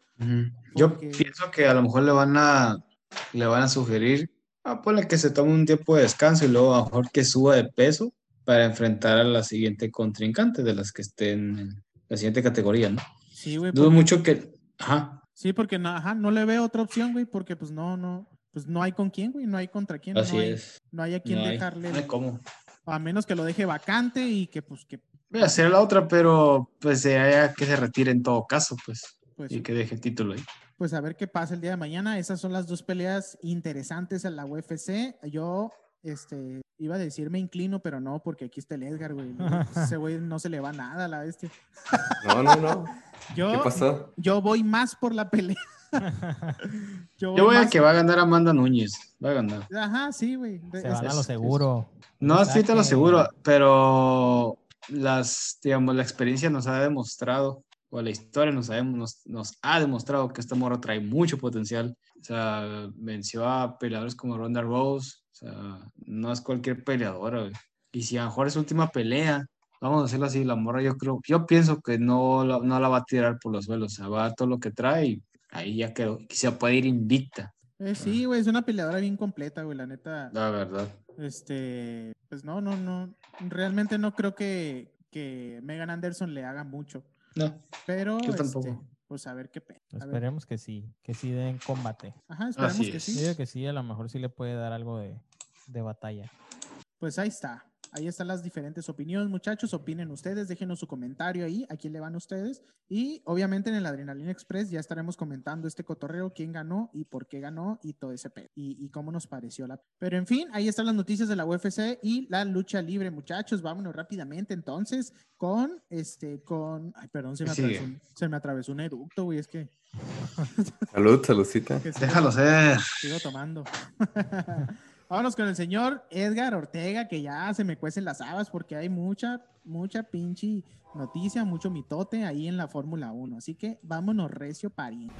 Yo Porque- pienso que a lo mejor le van a, le van a sugerir, ah, ponle que se tome un tiempo de descanso y luego a lo mejor que suba de peso para enfrentar a la siguiente contrincante de las que estén en la siguiente categoría, ¿no? Sí, güey. Dudo porque- mucho que, ajá, Sí, porque no, ajá, no le veo otra opción, güey, porque pues no, no, pues no hay con quién, güey, no hay contra quién, Así no hay, es. no hay a quién No hay- dejarle, No hay cómo. a menos que lo deje vacante y que pues que Voy a hacer la otra, pero pues se haya que se retire en todo caso, pues. pues, Y que deje el título ahí. pues a ver qué pasa el día de mañana. Esas son las dos peleas interesantes en la UFC. Yo este iba a decir me inclino, pero no, porque aquí está el Edgar, güey. Ese güey no se le va nada a la bestia. No, no, no. (laughs) Yo, ¿Qué pasó? yo voy más por la pelea. (laughs) yo Yo voy a que va a ganar Amanda Núñez. Va a ganar. Ajá, sí, güey. Se es- van a lo seguro. No estoy te lo seguro, pero las, digamos, la experiencia nos ha demostrado, o la historia nos ha, nos, nos ha demostrado que esta morra trae mucho potencial. O sea, venció a peleadores como Ronda Rose. O sea, no es cualquier peleadora, güey. Y si a lo mejor es su última pelea, vamos a hacerlo así, la morra yo creo, yo pienso que no, la- no la va a tirar por los suelos. O sea, va a dar todo lo que trae y ahí ya quedó. Quizá puede ir invicta, eh, sí, güey, es una peleadora bien completa, güey, la neta. la verdad. Este, pues no, no, no. Realmente no creo que, que Megan Anderson le haga mucho. No, Pero, Yo este, pues a ver qué pe- a ver. Esperemos que sí, que sí den combate. Ajá, esperemos Así que es. sí. Yo digo que sí, a lo mejor sí le puede dar algo de, de batalla. Pues ahí está. Ahí están las diferentes opiniones, muchachos. Opinen ustedes, déjenos su comentario ahí, a quién le van ustedes. Y obviamente en el Adrenalina Express ya estaremos comentando este cotorreo, quién ganó y por qué ganó y todo ese pedo. Y, y cómo nos pareció la. Pero en fin, ahí están las noticias de la UFC y la lucha libre, muchachos. Vámonos rápidamente entonces con este, con. Ay, perdón, se me, ¿Qué atravesó, un- se me atravesó un eructo, güey. Es que. Salud, saludcita. (laughs) déjalo ser. Sigo tomando. (laughs) Vámonos con el señor Edgar Ortega, que ya se me cuecen las habas porque hay mucha, mucha pinche noticia, mucho mitote ahí en la Fórmula 1. Así que vámonos recio pariente.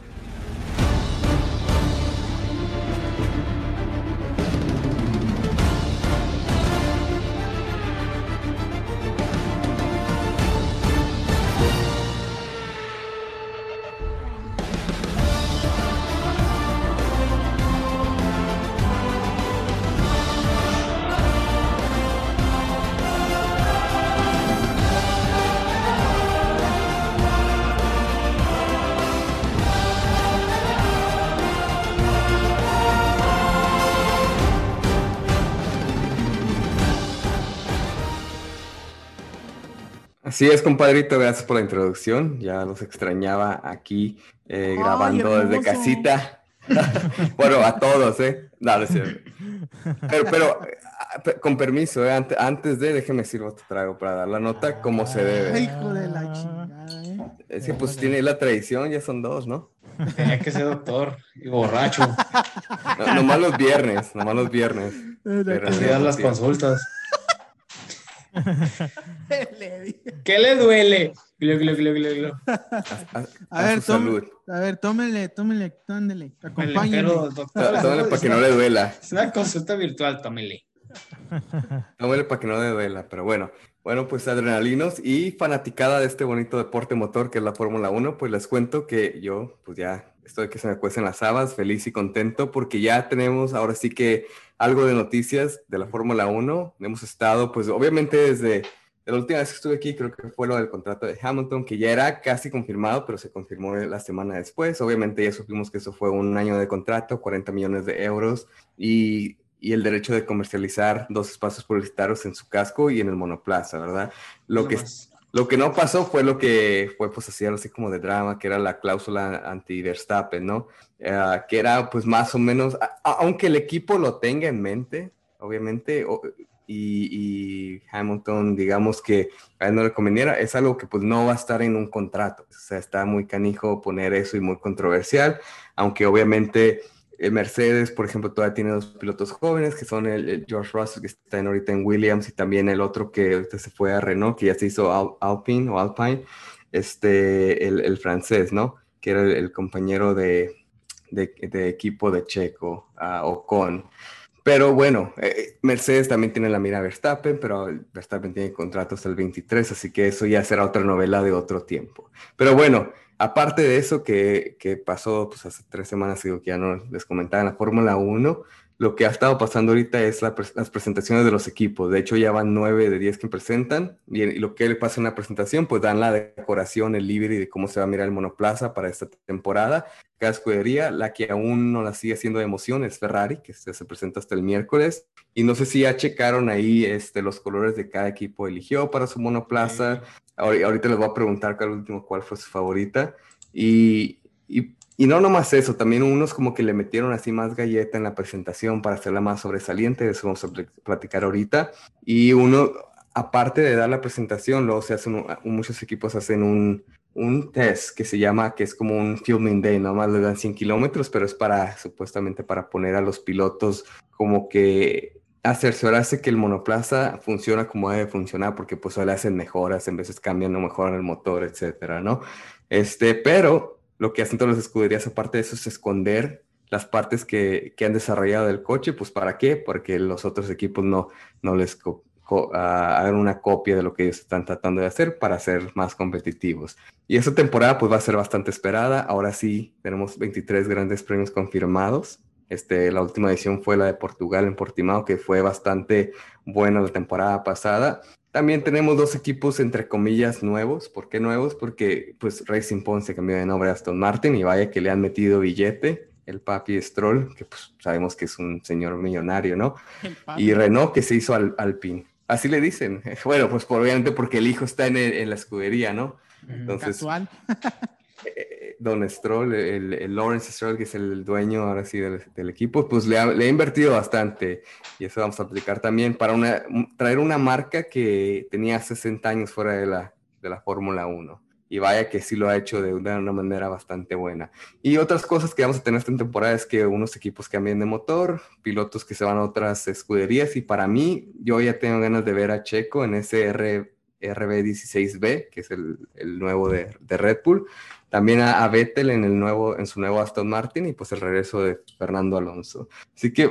Así es, compadrito, gracias por la introducción. Ya los extrañaba aquí eh, Ay, grabando desde casita. (laughs) bueno, a todos, ¿eh? No, no es cierto. Pero, pero pe- con permiso, ¿eh? Ante- antes de, déjeme sirvo otro trago para dar la nota como se Ay, debe. hijo de la chingada, ¿eh? Es que pues tiene la tradición, ya son dos, ¿no? Tenía que ser doctor y borracho. No- nomás los viernes, nomás los viernes. Pero las consultas. (laughs) ¿Qué le duele? Glu, glu, glu, glu, glu. A, A a ver, su tome- salud. A ver, tómele, tómele, (laughs) Tómele, es para que no le duela. Es una consulta virtual, tómele. Tómale para que no le duela, pero bueno. Bueno, pues adrenalinos y fanaticada de este bonito deporte motor que es la Fórmula 1, pues les cuento que yo, pues ya estoy que se me cuecen las habas, feliz y contento porque ya tenemos ahora sí que algo de noticias de la Fórmula 1. Hemos estado, pues obviamente desde la última vez que estuve aquí, creo que fue lo del contrato de Hamilton, que ya era casi confirmado, pero se confirmó la semana después. Obviamente ya supimos que eso fue un año de contrato, 40 millones de euros y, y el derecho de comercializar dos espacios publicitarios en su casco y en el monoplaza, ¿verdad? Lo Nada que, más. Lo que no pasó fue lo que fue pues así, así como de drama, que era la cláusula anti-Verstappen, ¿no? Eh, que era pues más o menos, a- a- aunque el equipo lo tenga en mente, obviamente, o- y, y Hamilton, digamos que a él no le conveniera, es algo que pues no va a estar en un contrato. O sea, está muy canijo poner eso y muy controversial, aunque obviamente Mercedes, por ejemplo, todavía tiene dos pilotos jóvenes, que son el, George Russell, que está en- ahorita en Williams, y también el otro que se fue a Renault, que ya se hizo Al- Alpine o Alpine, este, el, francés, ¿no? Que era el, compañero de, equipo de Checo, ah, Ocon. Pero bueno, eh, Mercedes también tiene la mira a Verstappen, pero Verstappen tiene contrato hasta el 23, así que eso ya será otra novela de otro tiempo. Pero bueno, aparte de eso que, pasó pues, hace tres semanas, digo que ya no les comentaba en la Fórmula 1, lo que ha estado pasando ahorita es las presentaciones de los equipos. De hecho, ya van nueve de 10 que presentan. Y, lo que le pasa en la presentación, pues dan la decoración, el livery de cómo se va a mirar el monoplaza para esta temporada. Cada escudería, la que aún no la sigue haciendo de emoción es Ferrari, que se, se presenta hasta el miércoles. Y no sé si ya checaron ahí este, los colores de cada equipo eligió para su monoplaza. Ahorita les voy a preguntar último, cuál fue su favorita. Y, y, no nomás eso, también unos como que le metieron así más galleta en la presentación para hacerla más sobresaliente, de eso vamos a pl- platicar ahorita. Y uno, aparte de dar la presentación, luego se hacen, muchos equipos hacen un, un test que se llama, que es como un filming day, nomás le dan 100 kilómetros, pero es para, supuestamente para poner a los pilotos como que a que el monoplaza funciona como debe funcionar, porque pues le hacen mejoras, en veces cambian o mejoran el motor, etcétera, ¿no? Este, pero lo que hacen todas las escuderías, aparte de eso, es esconder las partes que, que han desarrollado del coche, pues ¿para qué? Porque los otros equipos no, no les co- ah, una copia de lo que ellos están tratando de hacer para ser más competitivos. Y esta temporada pues va a ser bastante esperada. Ahora sí, tenemos 23 grandes premios confirmados. Este, la última edición fue la de Portugal en Portimao, que fue bastante buena la temporada pasada. También tenemos dos equipos entre comillas nuevos. ¿Por qué nuevos? Porque pues Racing Point se cambió de nombre a Aston Martin y vaya que le han metido billete. El papi Stroll, que pues sabemos que es un señor millonario, ¿no? Y Renault que se hizo al Alpine. Así le dicen. (laughs) Bueno, pues obviamente porque el hijo está en, el- en la escudería, ¿no? Entonces, Casual. (laughs) eh, Don Stroll, el, Lawrence Stroll, que es el dueño ahora sí del, equipo, pues le ha, invertido bastante. Y eso vamos a aplicar también para traer una marca que tenía 60 años fuera de la, de la Fórmula 1. Y vaya que sí lo ha hecho de una, manera bastante buena. Y otras cosas que vamos a tener esta temporada es que unos equipos cambian de motor, pilotos que se van a otras escuderías. Y para mí, yo ya tengo ganas de ver a Checo en ese R, RB16B, que es el, nuevo de Red Bull. También a, a Vettel en, el nuevo, en su nuevo Aston Martin y pues el regreso de Fernando Alonso. Así que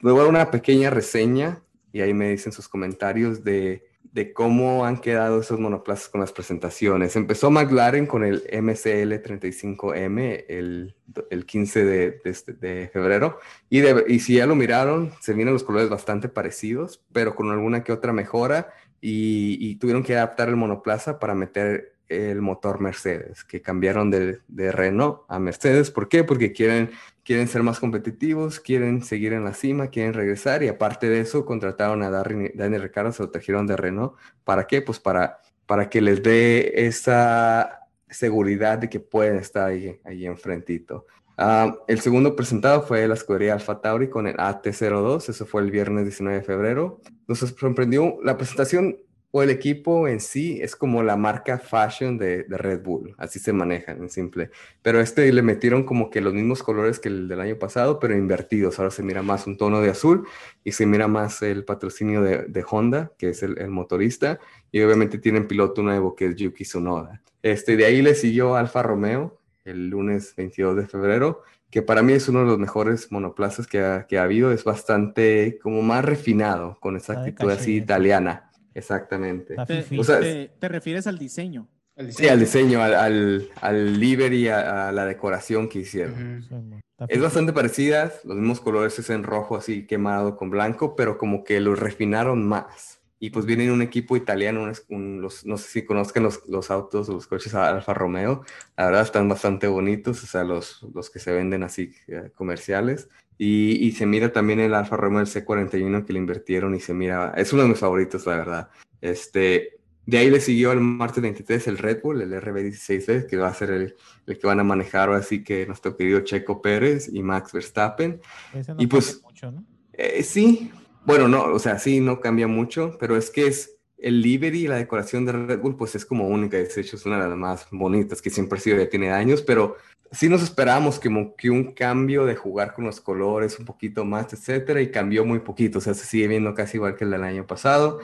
dar una pequeña reseña y ahí me dicen sus comentarios de, de cómo han quedado esos monoplazas con las presentaciones. Empezó McLaren con el MCL 35M el, el 15 de, de este- de febrero y, de- y si ya lo miraron, se vienen los colores bastante parecidos, pero con alguna que otra mejora y, y tuvieron que adaptar el monoplaza para meter el motor Mercedes, que cambiaron de, de Renault a Mercedes. ¿Por qué? Porque quieren, quieren ser más competitivos, quieren seguir en la cima, quieren regresar y aparte de eso contrataron a Darry- Dani Ricardo, se lo trajeron de Renault. ¿Para qué? Pues para, para que les dé esa seguridad de que pueden estar ahí, ahí enfrentito. Ah, el segundo presentado fue la escudería Alfa Tauri con el AT02, eso fue el viernes 19 de febrero. Nos sorprendió la presentación o el equipo en sí es como la marca fashion de, de Red Bull, así se manejan en simple. Pero este le metieron como que los mismos colores que el del año pasado, pero invertidos. Ahora se mira más un tono de azul y se mira más el patrocinio de, de Honda, que es el, el motorista, y obviamente tienen piloto nuevo que es Yuki Tsunoda. Este, de ahí le siguió Alfa Romeo el lunes 22 de febrero, que para mí es uno de los mejores monoplazas que ha, que ha habido, es bastante como más refinado, con esa de actitud así italiana. Exactamente. Te. O sea, te- te refieres al diseño. El Sí, al diseño, al, al, al livery, a, a la decoración que hicieron. Mo, está Es bastante parecida, los mismos colores es en rojo así quemado con blanco, pero como que lo refinaron más. Y pues viene un equipo italiano, un- un- los, no sé si conozcan los, los autos o los coches Alfa Romeo, la verdad están bastante bonitos, o sea, los, los que se venden así eh, comerciales. Y, y se mira también el Alfa Romeo el C41 que le invirtieron y se mira, es uno de mis favoritos, la verdad. Este, de ahí le siguió el martes 23 el Red Bull, el RB16, que va a ser el, el que van a manejar así que nuestro querido Checo Pérez y Max Verstappen. Ese no y pues- mucho, ¿no? Eh, sí, bueno, no, o sea, sí, no cambia mucho, pero es que es el livery y la decoración de Red Bull, pues es como única, de hecho es una de las más bonitas que siempre ha sido, ya tiene años, pero sí nos esperábamos como que un cambio de jugar con los colores un poquito más, etcétera, y cambió muy poquito, o sea, se sigue viendo casi igual que el del año pasado.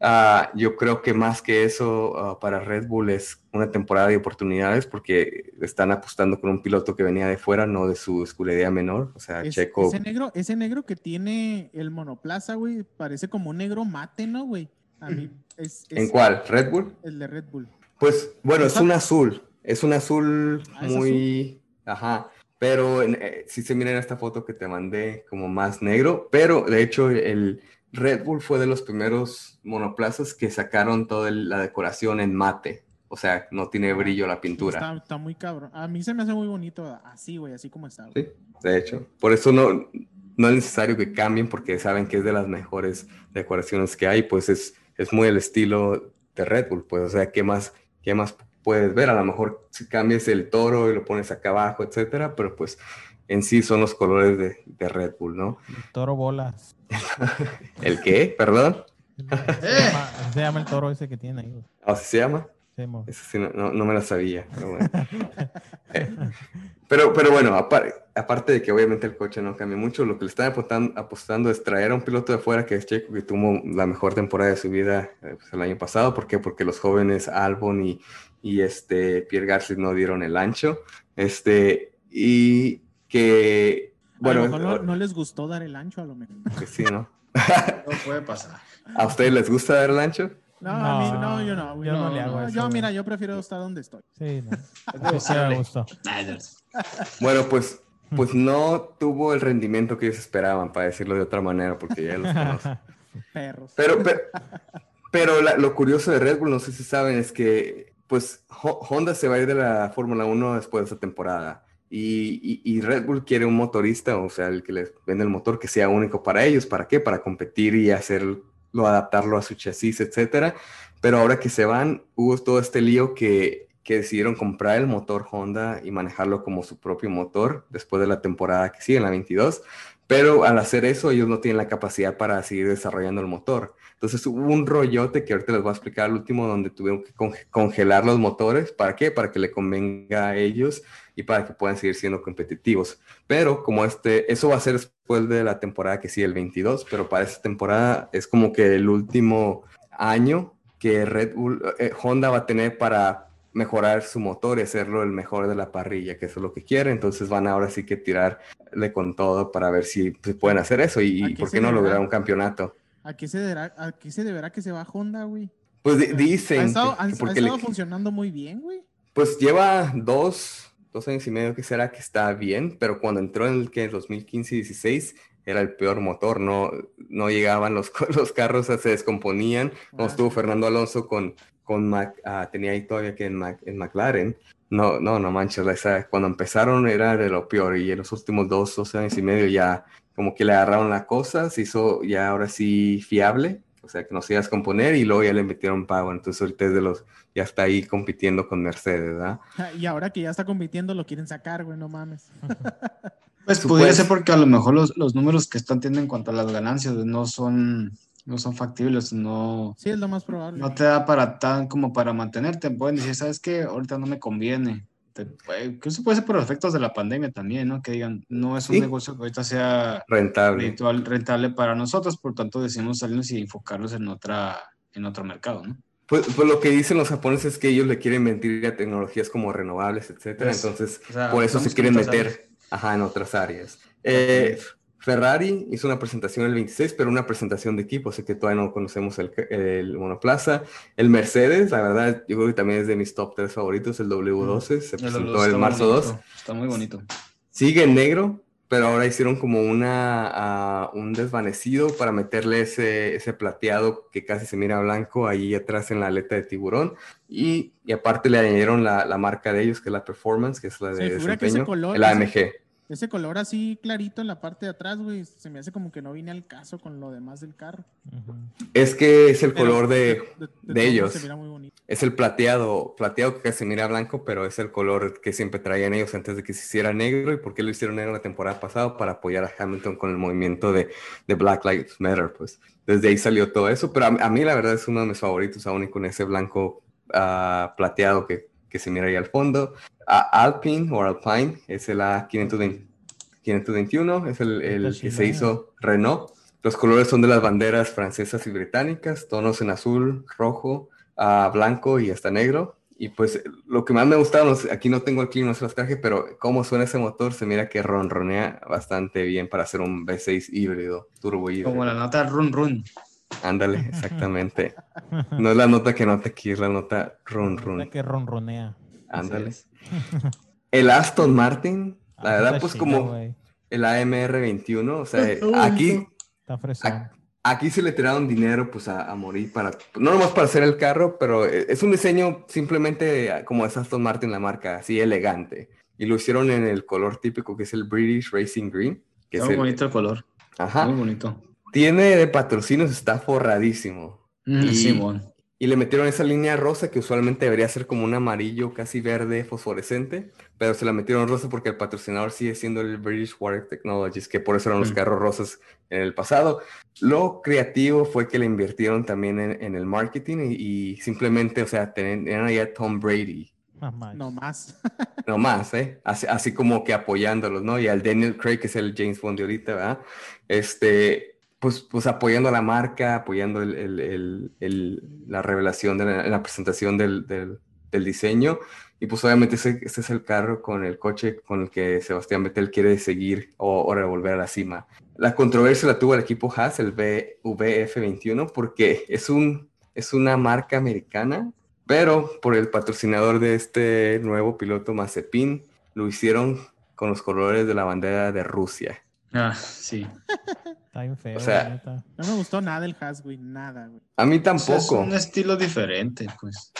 Ah, yo creo que más que eso ah, para Red Bull es una temporada de oportunidades porque están apostando con un piloto que venía de fuera, no de su escudería menor, o sea, Es- Checo. ese, negro, ese negro que tiene el monoplaza, güey, parece como un negro mate, ¿no, güey? A mí es, ¿En es cuál? ¿Red Bull? el de Red Bull. Pues bueno, es un azul, es un azul Ah, ¿es muy, ajá, pero eh, sí se mira en esta foto que te mandé como más negro, pero de hecho el Red Bull fue de los primeros monoplazas que sacaron toda la decoración en mate, o sea, no tiene brillo la pintura. Está, está muy cabrón. A mí se me hace muy bonito así, güey, así como está. güey. Sí, de hecho, por eso no, no es necesario que cambien porque saben que es de las mejores decoraciones que hay, pues es, es muy el estilo de Red Bull, pues, o sea, ¿qué más, qué más puedes ver? A lo mejor si cambias el toro y lo pones acá abajo, etcétera, pero pues en sí son los colores de, de Red Bull, ¿no? El toro bolas. (laughs) ¿El qué? Perdón, Se llama, se llama el toro ese que tiene ahí. ¿así se llama? Sí, mo. Eso sí, no, no, no me lo sabía, pero bueno. (laughs) Eh, pero, pero bueno, apar- aparte de que obviamente el coche no cambia mucho, lo que le están apostando, apostando es traer a un piloto de fuera que es Checo, que tuvo la mejor temporada de su vida eh, pues, el año pasado. ¿Por qué? Porque los jóvenes Albon y, y este Pierre Gasly no dieron el ancho. Este, y que, a lo bueno, mejor no, no les gustó dar el ancho, a lo mejor. que sí, ¿no? (laughs) No puede pasar. ¿A ustedes les gusta dar el ancho? No, a mí No, yo no. yo no le hago eso, Yo, mira, yo prefiero estar donde estoy. Sí, no. (laughs) Es Sí, me negociable. gustó. Bueno, pues, pues no tuvo el rendimiento que ellos esperaban, para decirlo de otra manera, porque ya los conozco. (laughs) Perros. Pero, pero, pero la- lo curioso de Red Bull, no sé si saben, es que pues Ho- Honda se va a ir de la Fórmula 1 después de esta temporada. Y, y- y Red Bull quiere un motorista, o sea, el que les vende el motor, que sea único para ellos. ¿Para qué? Para competir y hacerlo, adaptarlo a su chasis, etcétera. Pero ahora que se van, hubo todo este lío que, que decidieron comprar el motor Honda y manejarlo como su propio motor después de la temporada que sigue, en la 22. Pero al hacer eso, ellos no tienen la capacidad para seguir desarrollando el motor. Entonces hubo un rollote que ahorita les voy a explicar al último, donde tuvieron que conge- congelar los motores. ¿Para qué? Para que le convenga a ellos y para que puedan seguir siendo competitivos. Pero como este, eso va a ser después de la temporada que sigue el 22, pero para esta temporada es como que el último año que Red Bull, eh, Honda va a tener para mejorar su motor y hacerlo el mejor de la parrilla, que eso es lo que quiere. Entonces van ahora sí que tirarle con todo para ver si pues, pueden hacer eso y, ¿A y por qué no lograr un campeonato. ¿A qué se deberá, a qué se deberá que se va Honda, güey? Pues di- dicen Ha estado, han- ha porque le- estado funcionando muy bien, güey. pues lleva dos, dos años y medio que será que está bien, pero cuando entró en el que 2015 y 16 era el peor motor, no, no llegaban los, (laughs) los carros, se descomponían. Cuando Ah, estuvo. Fernando Alonso con, con Mac- ah, tenía ahí todavía que en, Mac- en McLaren. No, no, no manches, esa- cuando empezaron era de lo peor y en los últimos dos, dos años y medio ya como que le agarraron la cosa, se hizo ya ahora sí fiable, o sea que no se iba a descomponer y luego ya le metieron pago, entonces ahorita es de los, ya está ahí compitiendo con Mercedes, ¿verdad? (laughs) Y ahora que ya está compitiendo, lo quieren sacar, güey, no mames. (laughs) Pues pudiera ser porque a lo mejor los, los números que están teniendo en cuanto a las ganancias no son, no son factibles, no, Sí, es lo más probable. no te da para tan como para mantenerte. Pueden decir, ¿sabes qué? Ahorita no me conviene. Te- eh, que eso puede ser por los efectos de la pandemia también, ¿no? Que digan, no es un Sí. negocio que ahorita sea Rentable. rentable, rentable para nosotros, por tanto decidimos salirnos y enfocarlos en otra, en otro mercado, ¿no? Pues, pues lo que dicen los japoneses es que ellos le quieren mentir a tecnologías como renovables, etcétera. Pues, Entonces, o sea, por eso se quieren meter ajá, en otras áreas. Eh, Ferrari hizo una presentación el 26, pero una presentación de equipo, así que todavía no conocemos el, el monoplaza. El Mercedes, la verdad, yo creo que también es de mis top 3 favoritos, el W12, se presentó Está el muy marzo bonito, 2. Está muy bonito. Sigue en negro, pero ahora hicieron como una, ah, un desvanecido para meterle ese, ese plateado que casi se mira blanco ahí atrás en la aleta de tiburón. Y, y aparte le añadieron la, la marca de ellos, que es la Performance, que es la de ese desempeño, color- el ese- AMG. Ese color así clarito en la parte de atrás, güey, se me hace como que no vine al caso con lo demás del carro. Ujú. Es que es el Pero color de, de de todo ellos. Se mira muy bonito. es el plateado, plateado que casi se mira blanco, pero es el color que siempre traían ellos antes de que se hiciera negro. ¿Y por qué lo hicieron negro la temporada pasada? Para apoyar a Hamilton con el movimiento de, de Black Lives Matter, pues. Desde ahí salió todo eso, pero a, a mí la verdad es uno de mis favoritos, aún y con ese blanco ah, plateado que, que se mira ahí al fondo. A- Alpine o Alpine es el A520 521, es el, que se hizo Renault. Los colores son de las banderas francesas y británicas, tonos en azul, rojo, blanco y hasta negro. Y pues lo que más me gustaron, aquí no tengo el clima, no se los traje, pero cómo suena ese motor, se mira que ronronea bastante bien para hacer un V6 híbrido, turbo híbrido. Como la nota run run. Ándale, (laughs) exactamente. No es la nota que nota aquí, es la nota run La run. que ronronea. Ándale. El Aston Martin La Ah, verdad, pues chido, como el AMR21, o sea, (laughs) aquí. Está aquí se le tiraron dinero pues a, a morir para, no nomás para hacer el carro, pero e- es un diseño simplemente como es Aston Martin la marca, así elegante. Y lo hicieron en el color típico que es el British Racing Green. Que Está es muy el- bonito el color. Ajá. Muy bonito. Tiene de patrocinios, está forradísimo. Mm, Y- Simón. Y le metieron esa línea rosa que usualmente debería ser como un amarillo casi verde fosforescente, pero se la metieron rosa porque el patrocinador sigue siendo el British Water Technologies, que por eso eran los Mm. carros rosas en el pasado. Lo creativo fue que le invirtieron también en, en el marketing y, y simplemente, o sea, tenían, ahí a Tom Brady. No más. (laughs) no más, ¿eh? Así, así como que apoyándolos, ¿no? Y al Daniel Craig, que es el James Bond de ahorita, ¿verdad? Este, pues, pues apoyando la marca, apoyando la revelación de la, presentación del, diseño. Y pues obviamente ese, es el carro con el coche con el que Sebastián Vettel quiere seguir o, o revolver a la cima. La controversia la tuvo el equipo Haas, el V- VF21, porque es, un, es una marca americana pero por el patrocinador de este nuevo piloto Mazepin, lo hicieron con los colores de la bandera de Rusia. Ah, sí. Está bien feo, O sea, neta. No me gustó nada el Has, güey. Nada, güey. A mí Pues Es tampoco. un estilo diferente, pues.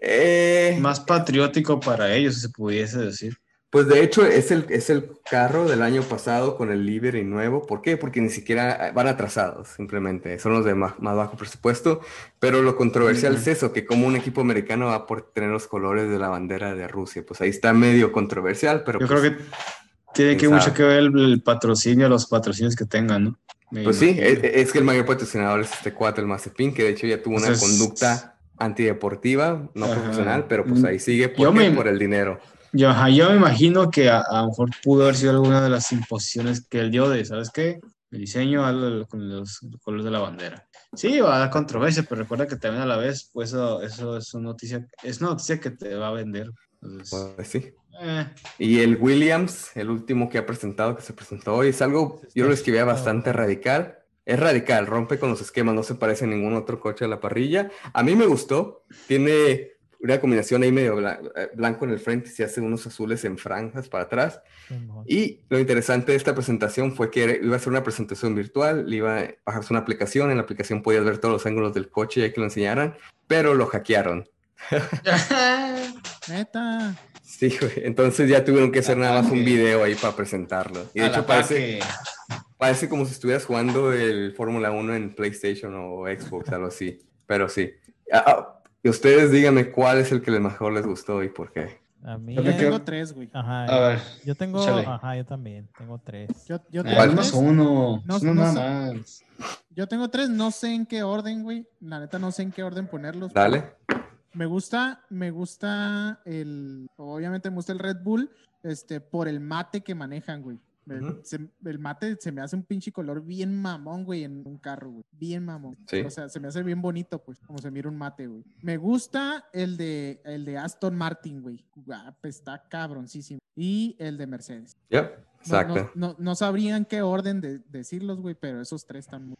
Eh, Más patriótico para ellos, si se pudiese decir. pues de hecho es el, es el carro del año pasado con el livery nuevo. ¿Por qué? Porque ni siquiera van atrasados, simplemente. Son los de más, más bajo presupuesto. Pero lo controversial es eso, que como un equipo americano va por tener los colores de la bandera de Rusia. Pues ahí está medio controversial, pero Yo pues, creo que tiene que mucho que ver el, el patrocinio, los patrocinios que tengan, ¿no? Me Pues sí, imagino. es, es que el mayor patrocinador es este cuate, el Mazepin, que de hecho ya tuvo una Entonces- conducta antideportiva, no Ajá. profesional, pero pues ahí sigue ¿por qué? me- por el dinero. Yo, ajá, yo me imagino que a, a lo mejor pudo haber sido alguna de las imposiciones que él dio de, ¿sabes qué? El diseño con los colores de la bandera. Sí, va a dar controversia, pero recuerda que también a la vez, pues eso, eso es una noticia, es una noticia que te va a vender. Entonces, Pues sí. Eh, Y el Williams, el último que ha presentado, que se presentó hoy, es algo, yo lo escribía bastante radical. Es radical, rompe con los esquemas, no se parece a ningún otro coche a la parrilla. A mí me gustó, tiene una combinación ahí medio eh, blanco en el frente y se hace unos azules en franjas para atrás. Y lo interesante de esta presentación fue que iba a ser una presentación virtual, le iba a bajarse una aplicación, en la aplicación podías ver todos los ángulos del coche y hay que lo enseñaran, pero lo hackearon. (laughs) Neta. Sí, güey. Entonces ya tuvieron que hacer nada más un video ahí para presentarlo. Y de hecho par parece, parece como si estuvieras jugando el Fórmula 1 en PlayStation o Xbox, algo así. Pero sí. Ah, ah, y ustedes díganme cuál es el que les mejor les gustó y por qué. A mí. Yo tengo quedo- tres, güey. Ajá. A ver, Yo tengo. échale. Ajá, yo también. Tengo tres. Yo, yo eh, tengo ¿Cuál? más tres. uno, No- uno no nada sé. más. Yo tengo tres, no sé en qué orden, güey. La neta no sé en qué orden ponerlos. Dale. Me gusta, me gusta el, obviamente me gusta el Red Bull, este, por el mate que manejan, güey. El, se- el mate se me hace un pinche color bien mamón, güey, en un carro, güey. Bien mamón. Sí. O sea, se me hace bien bonito, pues, como se mira un mate, güey. Me gusta el de, el de Aston Martin, güey. Ah, pues, está cabroncísimo. Y el de Mercedes. Yep. No, Exacto. no, no, no sabría en qué orden de decirlos, güey, pero esos tres están muy...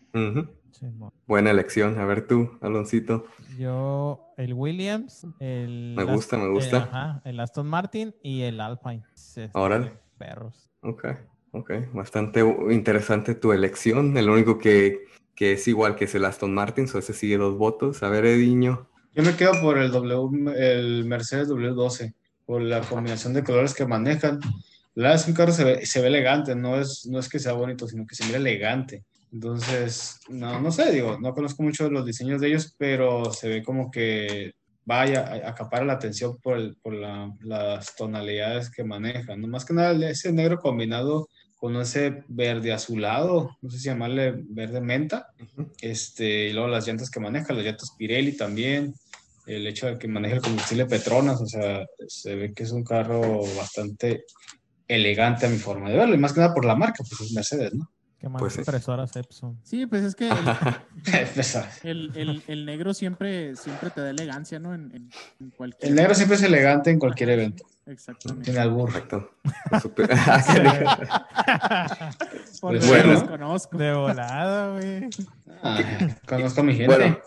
Buena elección. A ver tú, Aloncito. Yo, el Williams, el. Me gusta, me gusta. eh, ajá, el Aston Martin y el Alpine. Órale. Perros. Ok, ok. Bastante interesante tu elección. El único que, que es igual que es el Aston Martin, so ese sigue dos votos. A ver, Ediño. Yo me quedo por el, w, el Mercedes W12, por la combinación de colores que manejan. La es un carro se ve, se ve elegante, no es, no es que sea bonito, sino que se mira elegante. Entonces, no, no sé, digo, no conozco mucho los diseños de ellos, pero se ve como que vaya, a- acapara la atención por, el- por la- las tonalidades que manejan. Más que nada ese negro combinado con ese verde azulado, no sé si llamarle verde menta, este, y luego las llantas que maneja, las llantas Pirelli también, el hecho de que maneje el combustible Petronas, o sea, se ve que es un carro bastante elegante a mi forma de verlo, y más que nada por la marca, pues es Mercedes, ¿no? ¿Qué más? Pues. Impresoras Epson. Sí, pues es que el, (laughs) el, el- el negro siempre, siempre te da elegancia, ¿no? En, en- en cualquier... el negro siempre es elegante en cualquier evento, Exactamente. tiene albur. Correcto. Super- (laughs) Ah, rico. (laughs) Porque Bueno. los conozco. De volada, güey. Ah, conozco a mi gente. Bueno,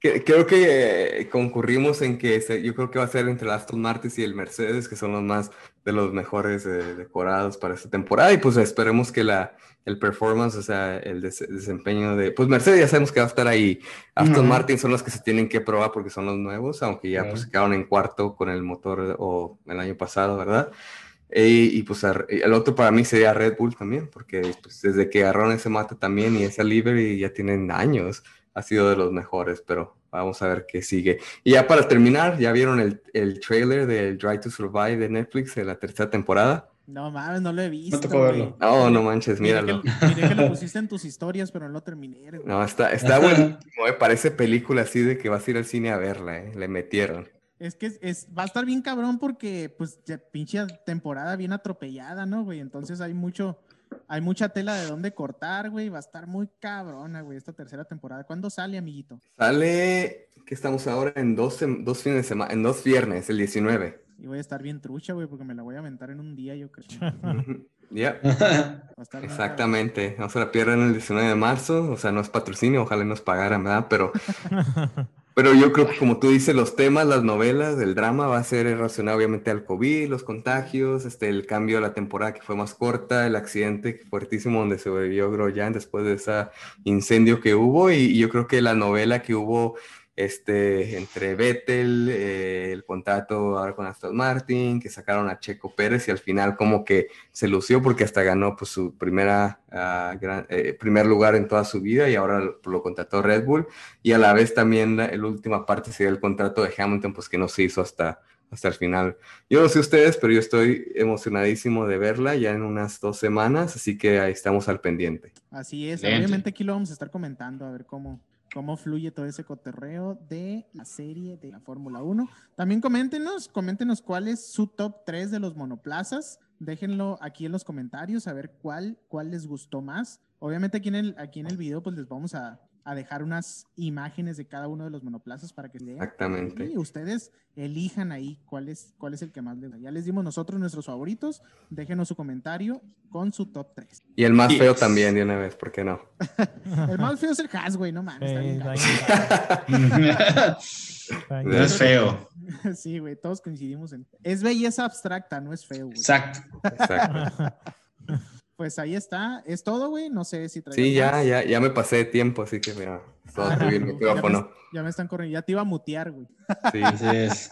Que- creo que eh, concurrimos en que se- yo creo que va a ser entre el Aston Martin y el Mercedes, que son los más de los mejores eh, decorados para esta temporada. Y pues esperemos que la, el performance, o sea, el des- desempeño de. Pues Mercedes ya sabemos que va a estar ahí. Aston Ujú. Martin son los que se tienen que probar porque son los nuevos, aunque ya Claro. pues se quedaron en cuarto con el motor o el año pasado, ¿verdad? Y, y, pues el otro para mí sería Red Bull también, porque pues, desde que agarraron ese mate también y esa livery ya tienen años, ha sido de los mejores, pero vamos a ver qué sigue. Y ya para terminar, ¿ya vieron el, el trailer del Drive to Survive de Netflix de la tercera temporada? No mames, no lo he visto. tocó güey. verlo. No, no manches, Miré míralo. que, miré que lo pusiste en tus historias, pero no lo terminé. güey. No, está, está buenísimo, eh, Parece película así de que vas a ir al cine a verla, eh, Le metieron. Es que es, es- va a estar bien cabrón porque, pues, ya pinche temporada bien atropellada, ¿no, güey? Entonces hay mucho, hay mucha tela de dónde cortar, güey. Va a estar muy cabrona, güey, esta tercera temporada. ¿Cuándo sale, amiguito? Sale, que estamos ahora en dos, fines de semana, en dos viernes, el 19. Y voy a estar bien trucha, güey, porque me la voy a aventar en un día, yo creo. Ya. (laughs) Exactamente, no se la pierdan el 19 de marzo, o sea, no es patrocinio, ojalá nos pagaran, ¿verdad? Pero, (laughs) (laughs) pero yo creo que como tú dices, los temas, las novelas, el drama va a ser relacionado obviamente al COVID, los contagios, este, el cambio de la temporada que fue más corta, el accidente fuertísimo donde se sobrevivió Groyan después de ese incendio que hubo. Y, y yo creo que la novela que hubo este, entre Vettel, eh, el contrato ahora con Aston Martin, que sacaron a Checo Pérez y al final como que se lució porque hasta ganó pues, su primera, ah, gran- eh, primer lugar en toda su vida y ahora lo, lo contrató Red Bull y a la vez también la, la última parte sería el contrato de Hamilton pues que no se hizo hasta, hasta el final. Yo no sé ustedes, pero yo estoy emocionadísimo de verla ya en unas dos semanas, así que ahí estamos al pendiente. Así es, obviamente aquí lo vamos a estar comentando a ver cómo, cómo fluye todo ese cotorreo de la serie de la Fórmula 1. También coméntenos, coméntenos cuál es su top 3 de los monoplazas. Déjenlo aquí en los comentarios a ver cuál, cuál les gustó más. Obviamente aquí en el, aquí en el video pues les vamos a, a dejar unas imágenes de cada uno de los monoplazas para que lean. Exactamente. Y ustedes elijan ahí cuál es, cuál es el que más les da. Ya les dimos nosotros nuestros favoritos. Déjenos su comentario con su top 3. Y el más Yes. feo también de una vez, ¿por qué no? (laughs) El más feo es el Has, güey, no mames. no (laughs) es feo. (laughs) Sí, güey, todos coincidimos en. Es belleza abstracta, no es feo, güey. Exacto. Exacto. Pues ahí está, es todo, güey. No sé si traes Sí, ya, más. ya, ya me pasé de tiempo, así que mira, todo Ah, el ya, micrófono. me, ya me están corriendo, ya te iba a mutear, güey. Sí, Así es.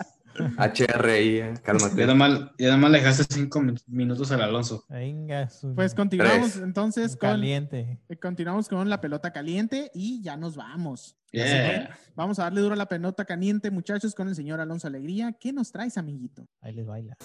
HRI, eh, Ya cálmate. nomás, ya nomás le dejaste cinco min- minutos al Alonso. Venga, su- Pues continuamos Tres. entonces con, caliente. eh, continuamos con la pelota caliente y ya nos vamos. Yeah. vamos a darle duro a la pelota caliente, muchachos, con el señor Alonso Alegría. ¿Qué nos traes, amiguito? Ahí les baila.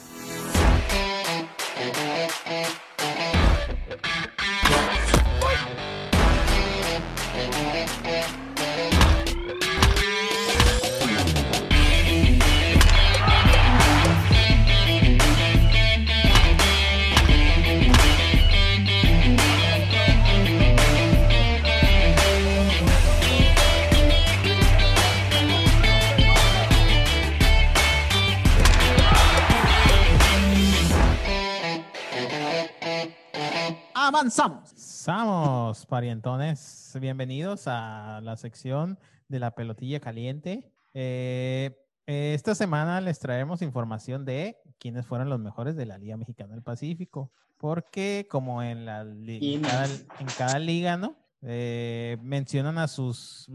Avanzamos. Vamos, parientones. Bienvenidos a la sección de la pelotilla caliente. Eh, eh, esta semana les traemos información de quiénes fueron los mejores de la Liga Mexicana del Pacífico. Porque como en, la, en, cada, en cada liga, ¿no? Eh, mencionan a sus,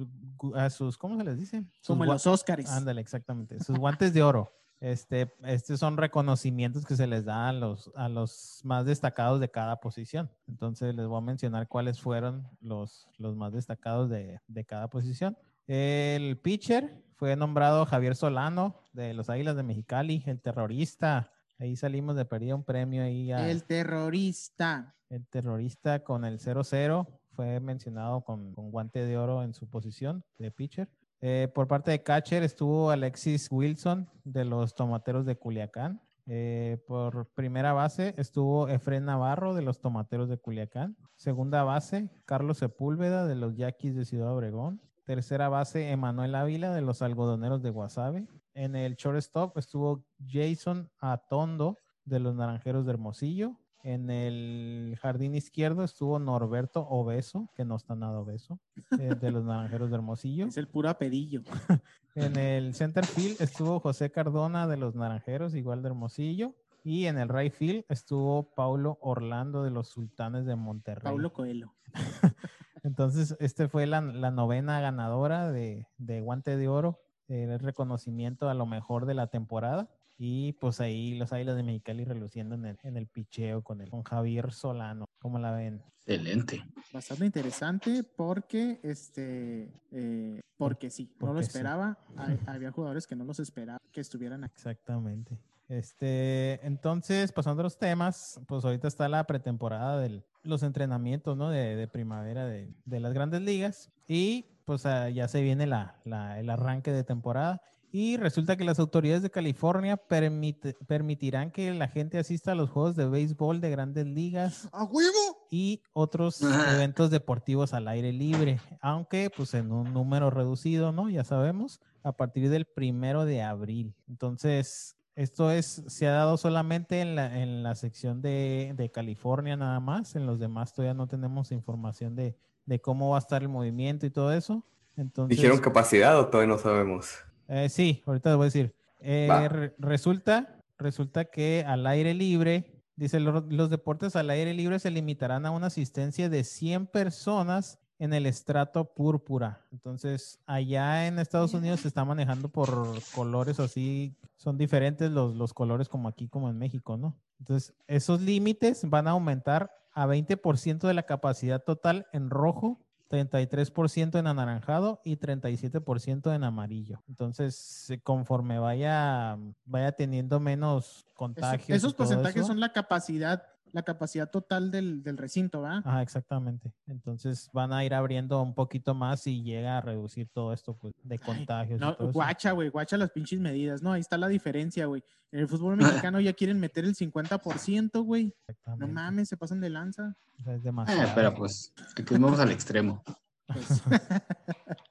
a sus, ¿cómo se les dice? Sus Como los Óscares. Ándale, exactamente. Sus guantes de oro. Este, estos son reconocimientos que se les da a los, a los más destacados de cada posición. Entonces les voy a mencionar cuáles fueron los, los más destacados de, de cada posición. El pitcher fue nombrado Javier Solano de los Águilas de Mexicali, el terrorista. Ahí salimos de perder un premio ahí a- El terrorista. el terrorista con el 0-0 fue mencionado con, con guante de oro en su posición de pitcher. Eh, por parte de catcher estuvo Alexis Wilson de los Tomateros de Culiacán. Eh, por primera base estuvo Efren Navarro de los Tomateros de Culiacán. Segunda base, Carlos Sepúlveda de los Yaquis de Ciudad Obregón. Tercera base, Emanuel Ávila de los Algodoneros de Guasave. En el shortstop estuvo Jason Atondo de los Naranjeros de Hermosillo. En el jardín izquierdo estuvo Norberto Obeso, que no está nada obeso, eh, de los Naranjeros de Hermosillo. Es el puro apedillo. (laughs) En el center field estuvo José Cardona de los Naranjeros, igual de Hermosillo. Y en el right field estuvo Paulo Orlando de los Sultanes de Monterrey. Paulo Coelho. (laughs) Entonces, este fue la, la novena ganadora de, de Guante de Oro, eh, el reconocimiento a lo mejor de la temporada. Y pues ahí los Águilas de Mexicali reluciendo en el, en el picheo con, el, con Javier Solano. ¿Cómo la ven? Excelente. Bastante interesante porque, este, eh, porque sí, no lo Porque sí. esperaba. (laughs) Hay- había jugadores que no los esperaba que estuvieran aquí. Exactamente. Este, entonces, pasando a los temas, pues ahorita está la pretemporada de los entrenamientos, ¿no? De, de primavera de, de las grandes ligas. Y pues ah, ya se viene la, la- el arranque de temporada. Y resulta que las autoridades de California permite- permitirán que la gente asista a los juegos de béisbol de grandes ligas ¡A huevo! y otros eventos deportivos al aire libre, aunque pues en un número reducido, ¿no? Ya sabemos, a partir del primero de abril. Entonces, esto es, se ha dado solamente en la, en la sección de, de California nada más, en los demás todavía no tenemos información de, de cómo va a estar el movimiento y todo eso. Entonces, ¿Dijeron capacidad o todavía no sabemos? Eh, sí, ahorita les voy a decir. Eh, re- resulta, resulta que al aire libre, dice, "Lo- los deportes al aire libre se limitarán a una asistencia de 100 personas en el estrato púrpura. Entonces, allá en Estados Unidos se está manejando por colores así, son diferentes los, los colores como aquí, como en México, ¿no? Entonces, esos límites van a aumentar a 20% de la capacidad total en rojo 33% en anaranjado y 37% en amarillo. Entonces, conforme vaya, vaya teniendo menos contagios. esos porcentajes eso- son la capacidad, la capacidad total del, del recinto, ¿va? Ajá, exactamente. Entonces van a ir abriendo un poquito más y llega a reducir todo esto pues, de contagios. y No, todo eso. guacha, güey, guacha las pinches medidas. No, ahí está la diferencia, güey. En el fútbol (laughs) mexicano ya quieren meter el 50%, güey. No mames, se pasan de lanza. O sea, es Eh, demasiado. pero pues, aquí vamos al extremo. Pues,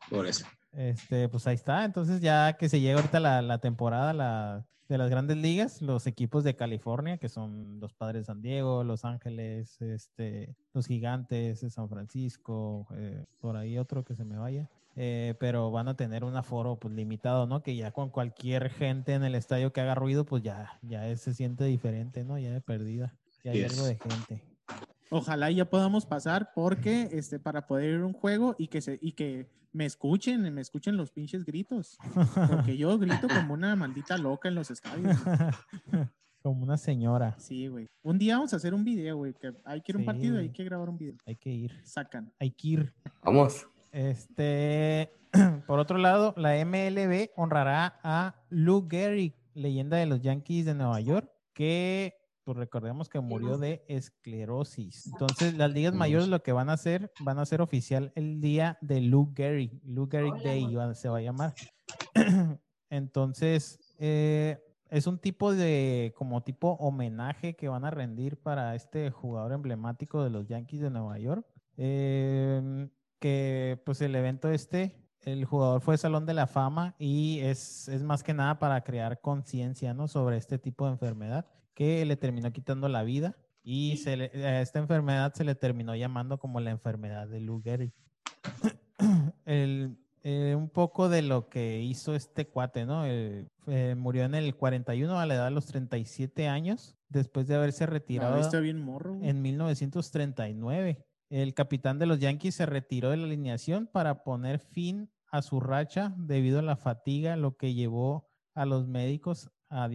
Por eso. Este, pues ahí está. Entonces, ya que se llega ahorita la, la temporada la, de las grandes ligas, los equipos de California, que son los Padres de San Diego, Los Ángeles, este, los Gigantes de San Francisco, eh, por ahí otro que se me vaya. eh, pero van a tener un aforo pues limitado, ¿no? Que ya con cualquier gente en el estadio que haga ruido, pues ya, ya se siente diferente, ¿no? Ya de perdida. Ya hay algo de gente. ojalá ya podamos pasar porque este para poder ir a un juego y que se y que me escuchen, me escuchen los pinches gritos, porque yo grito como una maldita loca en los estadios. güey. (laughs) Como una señora. Sí, güey. Un día vamos a hacer un video, güey, que hay que ir a un partido, hay que grabar un video. Hay que ir. Sacan. Hay que ir. Vamos. Este, (clears throat) por otro lado, la MLB honrará a Lou Gehrig, leyenda de los Yankees de Nueva York, que pues recordemos que murió de esclerosis. Entonces, las ligas mayores lo que van a hacer, van a hacer oficial el día de Lou Gehrig, Lou Gehrig Day se va a llamar. (clears throat) Entonces, eh, es un tipo de, como tipo homenaje que van a rendir para este jugador emblemático de los Yankees de Nueva York. Em, que pues el evento este, el jugador fue Salón de la Fama y es, es más que nada para crear conciencia, ¿no? Sobre este tipo de enfermedad que le terminó quitando la vida y se le- a esta enfermedad se le terminó llamando como la enfermedad de Lou Gehrig. (coughs) El- eh, un poco de lo que hizo este cuate, ¿no? Eh, eh, murió en el 41 a la edad de los 37 años, después de haberse retirado No, está bien morro. en 1939. El capitán de los Yankees se retiró de la alineación para poner fin a su racha debido a la fatiga, lo que llevó a los médicos a,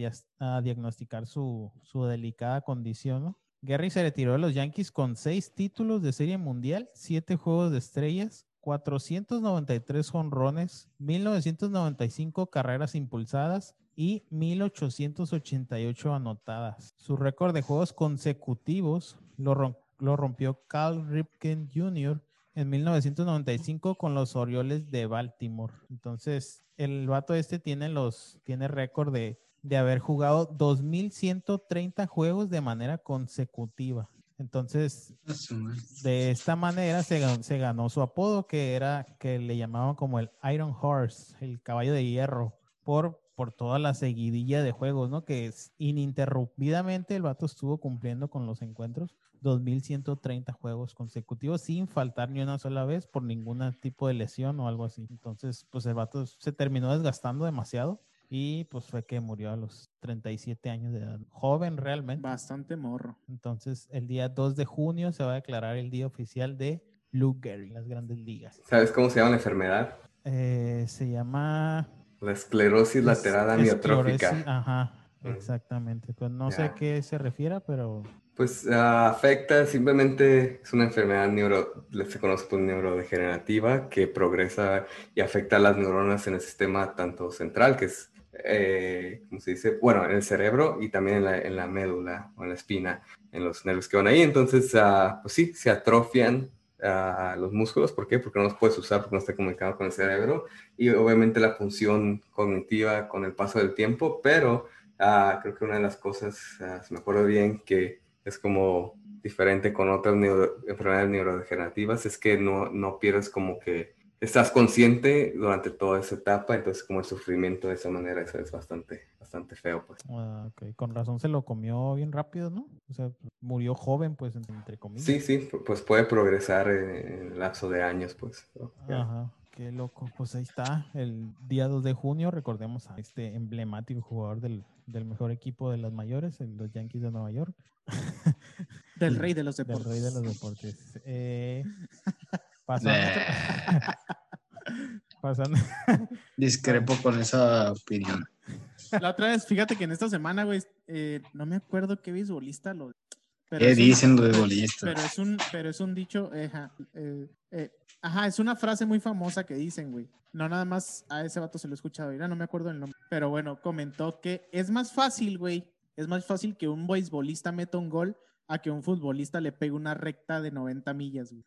diagnosticar su, su delicada condición. ¿no? Gary se retiró de los Yankees con seis títulos de serie mundial, siete juegos de estrellas, 493 jonrones, 1995 carreras impulsadas y 1888 anotadas. Su récord de juegos consecutivos lo rompió Cal Ripken Jr. en 1995 con los Orioles de Baltimore. Entonces, el vato este tiene los tiene récord de, de haber jugado 2130 juegos de manera consecutiva. Entonces, A su madre. de esta manera se ganó, se ganó su apodo que era que le llamaban como el Iron Horse, el caballo de hierro, por por toda la seguidilla de juegos, ¿no? Que es ininterrumpidamente el vato estuvo cumpliendo con los encuentros. 2.130 juegos consecutivos sin faltar ni una sola vez por ningún tipo de lesión o algo así. Entonces, pues el vato se terminó desgastando demasiado y pues fue que murió a los 37 años de edad. Joven realmente. Bastante morro. Entonces, el día 2 de junio se va a declarar el día oficial de Lou Gehrig en las grandes ligas. ¿Sabes cómo se llama la enfermedad? Eh, se llama... La esclerosis lateral amiotrófica. esclerosis, Ajá, Mm. exactamente. Pues no sé Ya. a qué se refiera, pero Pues ah, afecta, simplemente es una enfermedad neuro, se conoce por neurodegenerativa que progresa y afecta a las neuronas en el sistema tanto central, que es, eh, ¿cómo se dice? Bueno, en el cerebro y también en la, en la médula o en la espina, en los nervios que van ahí. Entonces, ah, pues sí, se atrofian ah, los músculos. ¿Por qué? Porque no los puedes usar porque no está comunicado con el cerebro y obviamente la función cognitiva con el paso del tiempo, pero ah, creo que una de las cosas, si me acuerdo bien, que es como diferente con otras neuro- enfermedades neurodegenerativas, es que no, no pierdes como que estás consciente durante toda esa etapa, entonces como el sufrimiento de esa manera, eso es bastante, bastante feo, pues. ah, ok, con razón se lo comió bien rápido, ¿no? O sea, murió joven, pues, en- entre comillas. Sí, sí, pu- pues puede progresar en, el lapso de años, pues. Ajá, qué loco. Pues ahí está, el día 2 de junio, recordemos a este emblemático jugador del, del mejor equipo de las mayores, el- los Yankees de Nueva York, Del (laughs) rey de los del deportes. rey de los deportes. Eh, pasando, (laughs) pasando, Discrepo con esa opinión. La otra vez, fíjate que en esta semana, güey, eh, no me acuerdo qué beisbolista lo. pero ¿Qué dicen los pero- (laughs) beisbolistas? Pero es un, pero es un dicho, eh, ajá, eh, eh, ajá, es una frase muy famosa que dicen, güey. No nada más a ese vato se lo he escuchado, mira, no me acuerdo el nombre. Pero bueno, comentó que es más fácil, güey, es más fácil que un beisbolista meta un gol a que un futbolista le pegue una recta de 90 millas, güey.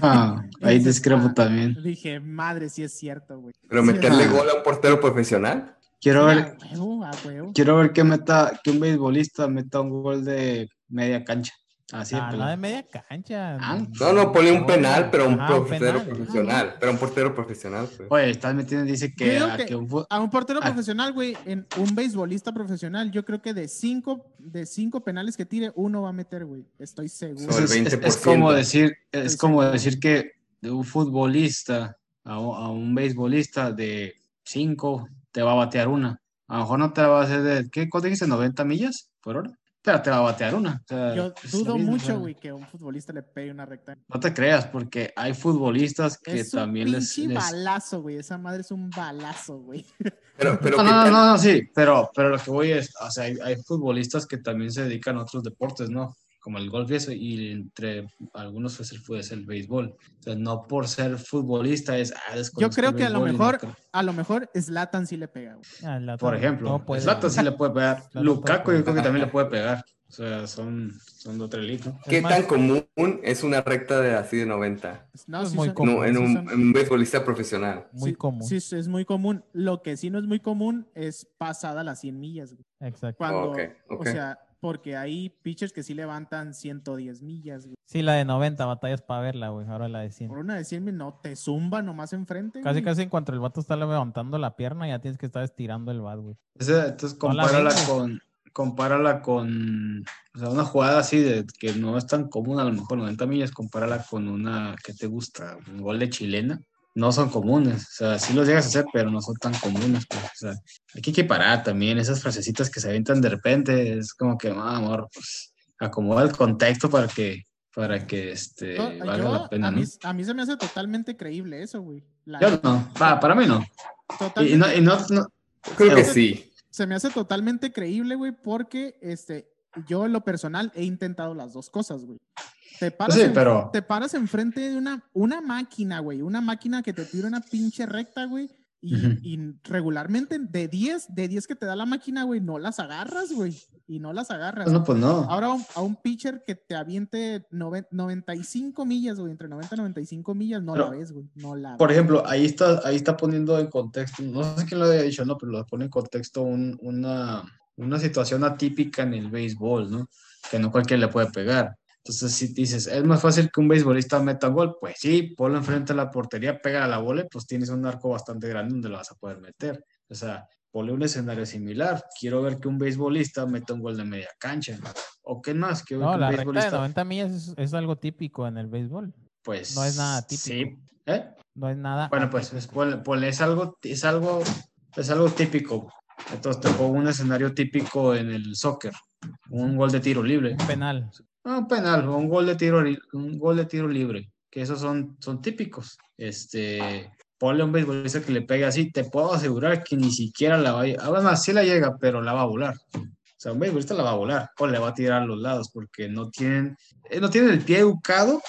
Ah, (laughs) ahí discrepo ah, también. Dije, madre, sí es cierto, güey. Pero meterle gol a un portero profesional. Quiero ver, a huevo, a huevo. quiero ver que meta, que un beisbolista meta un gol de media cancha. Así de Ah, no pelado. de media cancha. Ah, No, no, ponle un penal, pero un portero penal. profesional. Pero un portero profesional, pues. Oye, estás metiendo, dice que, a que- que un fu- A un portero Ah. profesional, güey, en un beisbolista profesional, yo creo que de cinco, de cinco penales que tire, uno va a meter, güey. Estoy seguro. Es, el es- es 20%. como decir, es Estoy como seguro. decir que de un futbolista a un, a un beisbolista de 5 te va a batear una. A lo mejor no te va a hacer de, ¿qué? ¿Cuánto dijiste? ¿90 millas por hora? Pero te va a batear una. O sea, Yo es dudo mismo, o mucho, güey, que un futbolista le pegue una recta. No te creas, porque hay futbolistas que Es un también les, pinche les- balazo, güey. Esa madre es un balazo, güey. (laughs) Pero, pero No, ¿qué no, no, no, sí, pero, pero lo que voy es, o sea, hay, hay futbolistas que también se dedican a otros deportes, ¿no? Como el golf y eso, y entre algunos pues, el, fue- es el béisbol. Sea, no por ser futbolista es... ah, Yo creo que a lo no mejor, a lo mejor Zlatan sí le pega, güey. Ah, Por ejemplo, no. Zlatan sí le puede pegar. Zlatan Lukaku puede yo creo que también le puede pegar. O sea, son, son liga. ¿no? ¿Qué Es más- tan común es una recta de así de 90? No, Es sí muy son- común. No, en un, en un beisbolista profesional. Muy sí- común. Sí, es muy común. Lo que sí no es muy común es pasada las 100 millas, güey. Exacto. Cuando, Ok, ok. o sea, porque hay pitchers que sí levantan 110 millas, güey. Sí, la de 90 batallas para verla, güey. Ahora la de 100. Por una de 100 millas, no, te zumba nomás enfrente, Casi, güey. casi en cuanto el vato está levantando la pierna, ya tienes que estar estirando el bat, güey. Entonces, compárala con, compárala con, o sea, una jugada así de que no es tan común, a lo mejor 90 millas, compárala con una que te gusta, un gol de chilena. No son comunes, o sea, sí los llegas a hacer, pero no son tan comunes. pues, o sea, hay que equiparar también esas frasecitas que se avientan de repente, es como que, ah, amor, pues acomoda el contexto para que, para que este, Yo- valga yo- la pena, a, ¿no? mí, a mí se me hace totalmente creíble eso, güey. La Yo no, pa- para mí no. Y, no, y no, no- creo que sí. se me hace totalmente creíble, güey, porque este, yo en lo personal he intentado las dos cosas, güey. Te paras, sí, en- pero te paras enfrente de una, una máquina, güey, una máquina que te tira una pinche recta, güey, y, regularmente de 10, de 10 que te da la máquina, güey, no las agarras, güey, y no las agarras. no, pues no. Ahora a un, a un pitcher que te aviente noven- 95 millas, güey, entre 90 y 95 millas, no Pero, la ves, güey, no la Por ves. ejemplo, ahí está, ahí está poniendo en contexto, no sé quién lo había dicho, no, pero lo pone en contexto un- una, una situación atípica en el béisbol, ¿no? Que no cualquiera le puede pegar. Entonces, si dices, es más fácil que un beisbolista meta un gol, pues sí, ponlo enfrente de la portería, pega a la bola, pues tienes un arco bastante grande donde lo vas a poder meter. O sea, ponle un escenario similar. Quiero ver que un beisbolista meta un gol de media cancha. ¿O qué más? Quiero ver No, que un la recta de beisbolista, 90 millas es, es algo típico en el béisbol. pues... no es nada típico. Sí. ¿Eh? No es nada. Bueno, pues es, ponle- ponle, es algo, es algo, es algo típico. Entonces te pongo un escenario típico en el soccer. Un gol de tiro libre. un penal. Ah, Un penal, o un gol de tiro, un gol de tiro libre, que esos son, son típicos. Este, ponle un beisbolista que le pegue así, te puedo asegurar que ni siquiera la va a ah, bueno, sí la llega, pero la va a volar. O sea, un beisbolista la va a volar, o le va a tirar a los lados, porque no tienen, eh, no tienen el pie educado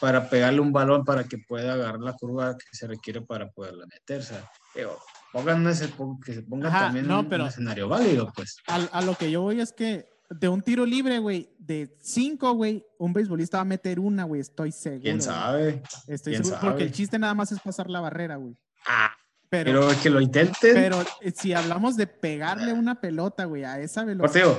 para pegarle un balón para que pueda agarrar la curva que se requiere para poderla meter. O sea, digo, pongan ese, que se pongan Ajá, también no, un, un pero- escenario válido, pues. A, a lo que yo voy es que de un tiro libre, güey, de cinco, güey, un beisbolista va a meter una, güey, estoy seguro. ¿Quién sabe? Estoy ¿Quién seguro, porque el chiste nada más es pasar la barrera, güey. Ah, Pero, pero que lo intenten. pero eh, si hablamos de pegarle una pelota, güey, a esa velocidad.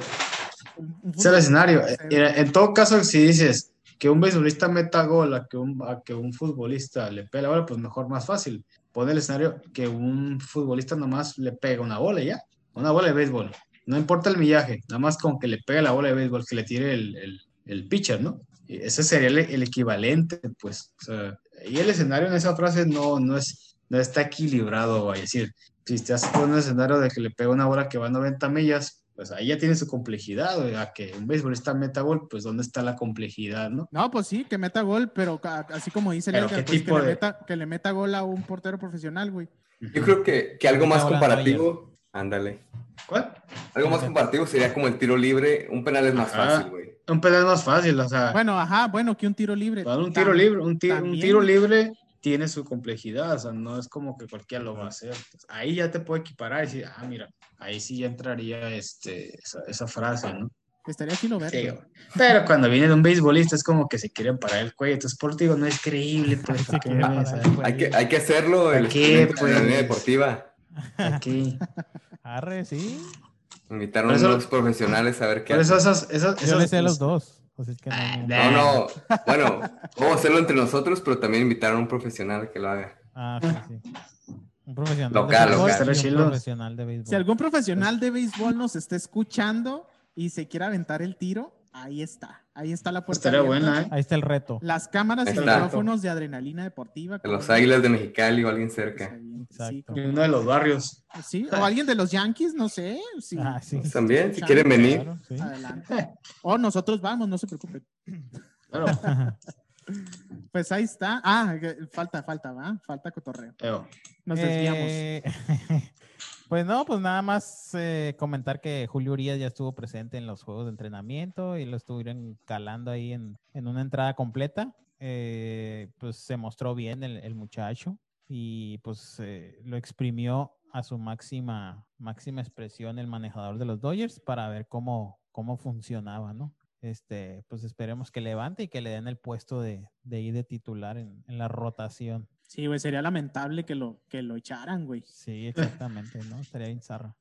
Es el escenario. mira, En todo caso, si dices que un beisbolista meta gol a que un, a que un futbolista le pegue la bola, pues mejor, más fácil. Pon el escenario que un futbolista nomás le pega una bola ya. Una bola de béisbol. No importa el millaje, nada más con que le pegue la bola de béisbol, que le tire el, el, el pitcher, ¿no? Ese sería el, el equivalente, pues. O sea, y el escenario en esa frase no, no, es, no está equilibrado, a decir. Si te haces un escenario de que le pega una bola que va a 90 millas, pues ahí ya tiene su complejidad, güey, a que un beisbolista meta gol, pues dónde está la complejidad, ¿no? No, pues sí, que meta gol, pero así como dice el Pero Edgar, ¿qué pues, que, de- que le meta gol a un portero profesional, güey. Yo creo que, que algo más comparativo, ándale, ¿Cuál? algo más comparativo sería como el tiro libre, un penal es más Ajá. fácil, güey. Un penal es más fácil, o sea, Bueno, ajá, bueno, que un tiro libre. para un tiro libre, un, ti- un tiro libre tiene su complejidad, o sea, no es como que cualquiera lo va a hacer. Entonces, ahí ya te puede equiparar y decir, ah, mira, ahí sí ya entraría este, esa, esa frase, ¿no? Estaría chido ver. Sí. Pero cuando viene de un beisbolista es como que se quieren parar el cuello. Entonces, por digo, no es creíble, pues, (laughs) ¿qué el Hay que, hay que hacerlo el ¿Para qué, experimento de la pues? deportiva. Aquí. (laughs) Arre, sí. Invitaron a unos profesionales a ver qué Por eso esas, esas, Yo sé los dos. Pues es que no, Ah, no-. No, no, bueno, vamos a hacerlo entre nosotros, pero también invitaron a un profesional que lo haga. Ah, sí, sí. Un profesional Local, de local. un profesional de béisbol. Si algún profesional de béisbol nos está escuchando y se quiere aventar el tiro, ahí está. Ahí está la puerta. estaría buena, ¿eh? Ahí está el reto. Las cámaras y micrófonos de adrenalina deportiva. De los Águilas de Mexicali o alguien cerca. sí, uno de los barrios. sí, o alguien de los Yankees, no sé. sí. Ah, sí. Pues También, si quieren venir. Claro, sí. Adelante. O nosotros vamos, no se preocupen. Claro. (laughs) Pues ahí está. Ah, falta, falta, ¿va? Falta cotorreo. Eo. Nos desviamos. Eh, (laughs) pues no, pues nada más eh, comentar que Julio Urias ya estuvo presente en los juegos de entrenamiento y lo estuvieron calando ahí en, en una entrada completa. Eh, pues se mostró bien el, muchacho y pues eh, lo exprimió a su máxima, máxima expresión el manejador de los Dodgers para ver cómo, cómo funcionaba, ¿no? Este, pues esperemos que levante y que le den el puesto de, de ir de titular en, en la rotación. Sí, güey, sería lamentable que lo, que lo echaran, güey. Sí, exactamente, ¿no? Estaría bien zarra.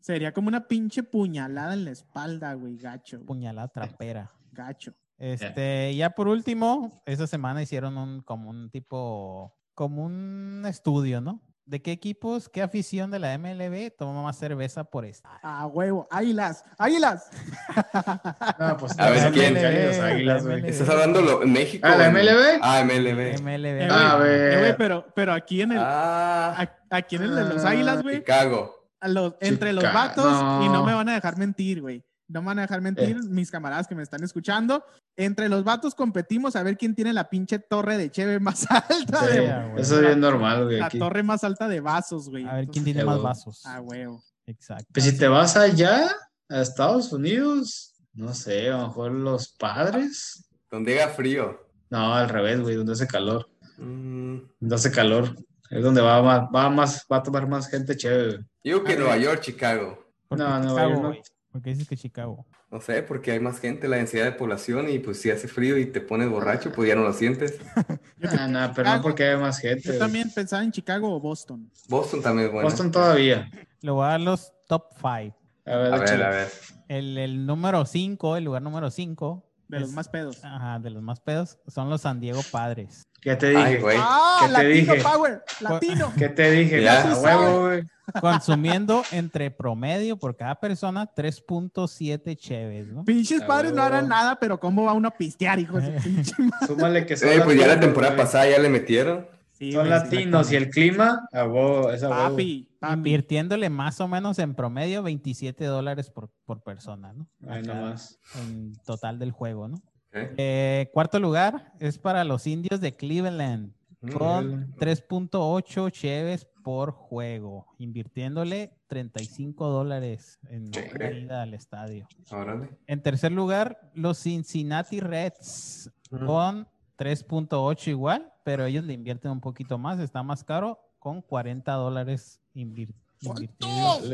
Sería como una pinche puñalada en la espalda, güey, gacho. güey, Puñalada trapera. Gacho. Este, ya por último, esta semana hicieron un como un tipo, como un estudio, ¿no? ¿De qué equipos, qué afición de la MLB toma más cerveza por esta? Ah, huevo. Águilas, águilas. (laughs) No, pues A ver, ¿quién? los águilas, güey. ¿Estás hablando lo- en México? Ah, ¿la MLB? Ah, MLB. MLB. Eh, Ah, güey, ver. eh, güey, pero, pero aquí en el, Ah, a- aquí en el de los águilas, güey, Chicago. a los- entre los vatos, y no. me van a dejar mentir, güey. No me van a dejar mentir, mis camaradas que me están escuchando. Entre los vatos competimos a ver quién tiene la pinche torre de cheve más (laughs) alta. Sí, de- Ah, güey. eso es bien normal, güey. la aquí. torre más alta de vasos, güey. A ver quién Entonces, tiene Eh, más vasos. Ah, huevo. Exacto. Pues si te vas allá, a Estados Unidos, no sé, a lo mejor los padres. Donde haga frío. No, al revés, güey, donde hace calor. Mm, Donde hace calor. Es donde va más, va más, va a tomar más gente chévere. Digo que A Nueva. York, Chicago. ¿Por qué No, no, Chicago, yo no. Qué dices que Chicago? No sé, porque hay más gente, la densidad de población y pues si hace frío y te pones borracho, pues ya no lo sientes. (laughs) Ah, no, pero no porque hay más gente. Yo también pensaba en Chicago o Boston. Boston también es bueno. Boston todavía. Le voy a dar los top 5. A ver, A ver, échale. a ver. El, el número 5, el lugar número 5. De los más pedos. Ajá, de los más pedos, son los San Diego Padres. ¿Qué te dije? Ay, güey. ¡Ah! ¿Qué te latino dije? Power. Latino. ¿Qué te dije? Ya. Huevo, güey. Consumiendo entre promedio por cada persona 3.7 cheves, ¿no? Pinches padres no harán nada, pero ¿cómo va uno a pistear, hijo de (laughs) pinche? Súmale que son Eh, pues ya la temporada güey. pasada ya le metieron. Sí, Son latinos y el clima, a huevo, es a. Papi, papi. Invirtiéndole más o menos en promedio 27 dólares por, por persona, ¿no? Ay, nomás. En total del juego, ¿no? Eh, cuarto lugar es para los indios de Cleveland con Cleveland. 3.8 cheves por juego, invirtiéndole 35 dólares en la ida al estadio. Órale. En tercer lugar, los Cincinnati Reds con 3.8 igual, pero ellos le invierten un poquito más, está más caro, con 40 dólares invir- invirtidos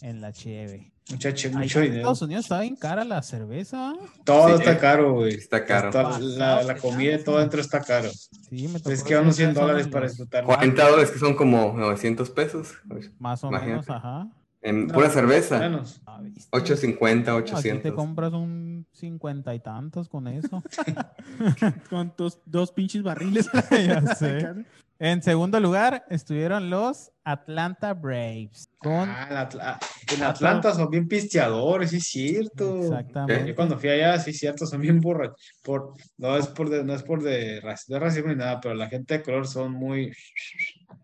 en la cheve. Muchacho, mucho en dinero. Estados Unidos está bien cara la cerveza. Todo Sí, está caro, güey. Está caro. Hasta la, la comida y todo dentro está caro. Sí, me tocó Es que unos 100 ver dólares para disfrutar. 40 dólares que son como 900 pesos. Más o Imagínate. menos, ajá. En No, pura cerveza. Menos. Ah, ¿viste? 850, Aquí te 800. compras un cincuenta y tantos con eso. (laughs) (laughs) Con dos, dos pinches barriles. (laughs) Ya sé. En segundo lugar estuvieron los Atlanta Braves con Ah, en Atla- en Atlanta son bien pisteadores, sí es cierto. exactamente Yo cuando fui allá, sí es cierto, son bien borrachos. Por, no es por de, no es por de, raci- de racismo ni nada, pero la gente de color son muy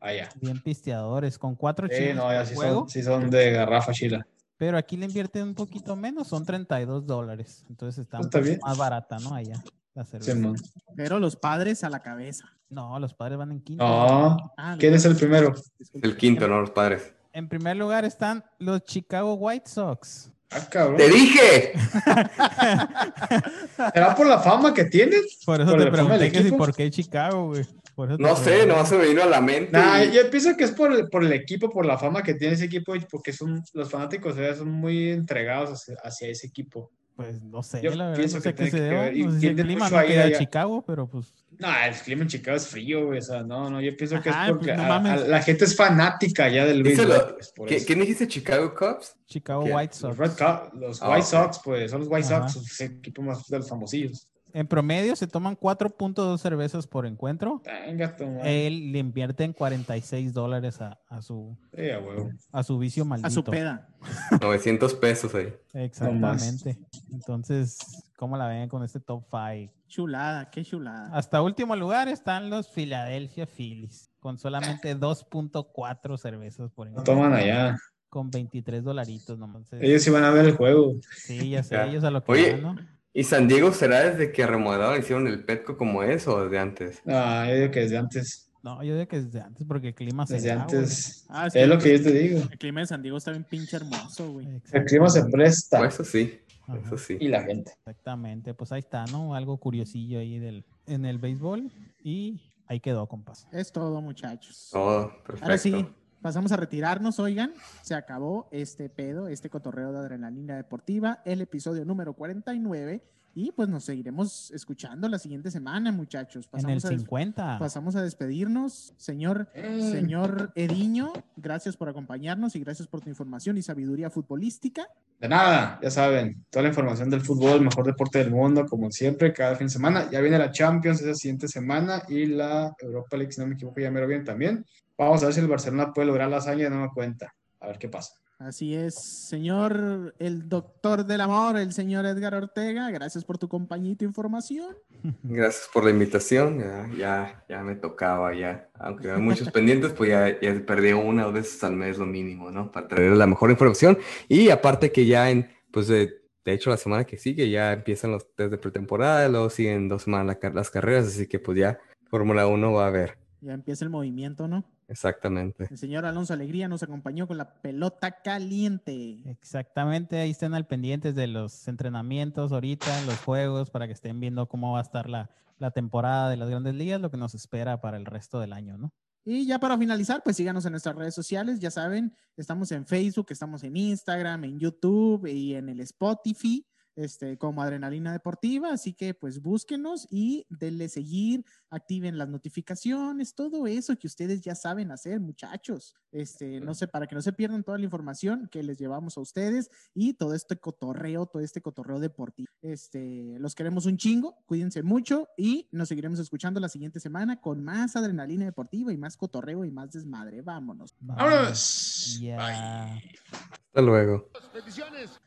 allá. bien pisteadores con cuatro Sí, chiles no, por allá sí son, sí son de garrafa chila. pero aquí le invierten un poquito menos, son 32 dólares. Entonces está más barata, ¿no? Allá la cerveza. Pero los padres a la cabeza. No, los padres van en quinto. No, Ah, los ¿quién es el primero? El quinto, ¿no? Los padres. En primer lugar están los Chicago White Sox. Ah, cabrón. ¡Te dije! (laughs) ¿Será por la fama que tienen? Por eso ¿Por te pregunté que si equipo? por qué Chicago, güey. Por eso te No sé, nomás se me vino a la mente. Nah, y- yo pienso que es por el, por el equipo, por la fama que tiene ese equipo, porque son los fanáticos son muy entregados hacia, hacia ese equipo. Pues no sé, Yo la verdad, pienso no sé que se que y No sé si el clima no queda. Chicago, pero pues No, el clima en Chicago es frío, güey. O sea, no, no, yo pienso que Ajá, es porque pues, no a- a- mames. la gente es fanática ya del béisbol. pues, ¿Qué-. ¿Quién dijiste? ¿Chicago Cubs? Chicago ¿Qué? White Los, Sox. Red los Ah, White. Sox, pues, son los White Ajá. Sox, el equipo más de los famosillos. En promedio se toman 4.2 cervezas por encuentro. Venga. Él le invierte en 46 dólares a, a su, Sí, a su vicio maldito. A su peda. 900 pesos ahí. Exactamente. Entonces, ¿cómo la ven con este top 5? Chulada, qué chulada. Hasta último lugar están los Philadelphia Phillies, con solamente 2.4 cervezas por No encuentro. toman allá. Con 23 dolaritos nomás. Ellos sí van a ver el juego. Sí, ya sé, Ya. ellos a lo que Oye, van, ¿no? ¿Y San Diego será desde que remodelaron hicieron el Petco como es o desde antes? Ah, yo digo que desde antes. No, yo digo que desde antes, porque el clima se Desde da, antes. Ah, Es lo que yo te digo. El clima de San Diego está bien pinche hermoso, güey. El clima se presta. Pues eso sí, Ajá. eso sí. Y la gente. Exactamente, pues ahí está, ¿no? Algo curiosillo ahí del, en el béisbol y ahí quedó, compas. Es todo, muchachos. Todo perfecto. Ahora sí, pasamos a retirarnos, oigan. Se acabó este pedo, este cotorreo de adrenalina deportiva, el episodio número 49. Y pues nos seguiremos escuchando la siguiente semana, muchachos. En el Pasamos, a, des- 50. pasamos a despedirnos. Señor, señor Ediño, gracias por acompañarnos y gracias por tu información y sabiduría futbolística. De nada, ya saben, toda la información del fútbol, el mejor deporte del mundo, como siempre, cada fin de semana. Ya viene la Champions esa siguiente semana y la Europa League, si no me equivoco, ya me lo bien también. Vamos a ver si el Barcelona puede lograr la hazaña, no me cuenta. A ver qué pasa. Así es, señor, el doctor del amor, el señor Edgar Ortega. Gracias por tu compañía y tu información. (laughs) Gracias por la invitación. Ya, ya, ya me tocaba ya. Aunque hay muchos (laughs) pendientes, pues ya, ya perdí una o dos veces al mes lo mínimo, ¿no? Para traer la mejor información. Y aparte que ya en, pues de, de hecho la semana que sigue ya empiezan los test de pretemporada, luego siguen dos semanas las carreras, así que pues ya Fórmula 1 va a haber. Ya empieza el movimiento, ¿no? Exactamente. El señor Alonso Alegría nos acompañó con la pelota caliente. Exactamente, ahí estén al pendientes de los entrenamientos ahorita, los juegos, para que estén viendo cómo va a estar la, la temporada de las grandes ligas, lo que nos espera para el resto del año, ¿no? Y ya para finalizar, pues síganos en nuestras redes sociales. Ya saben, estamos en Facebook, estamos en Instagram, en YouTube y en el Spotify. Este, como Adrenalina Deportiva, así que pues búsquenos y denle seguir, activen las notificaciones, todo eso que ustedes ya saben hacer, muchachos. Este, no sé, para que no se pierdan toda la información que les llevamos a ustedes y todo este cotorreo, todo este cotorreo deportivo. Este, los queremos un chingo, cuídense mucho y nos seguiremos escuchando la siguiente semana con más Adrenalina Deportiva y más cotorreo y más desmadre. Vámonos. Vámonos. Ya. Bye. Hasta luego. Bendiciones.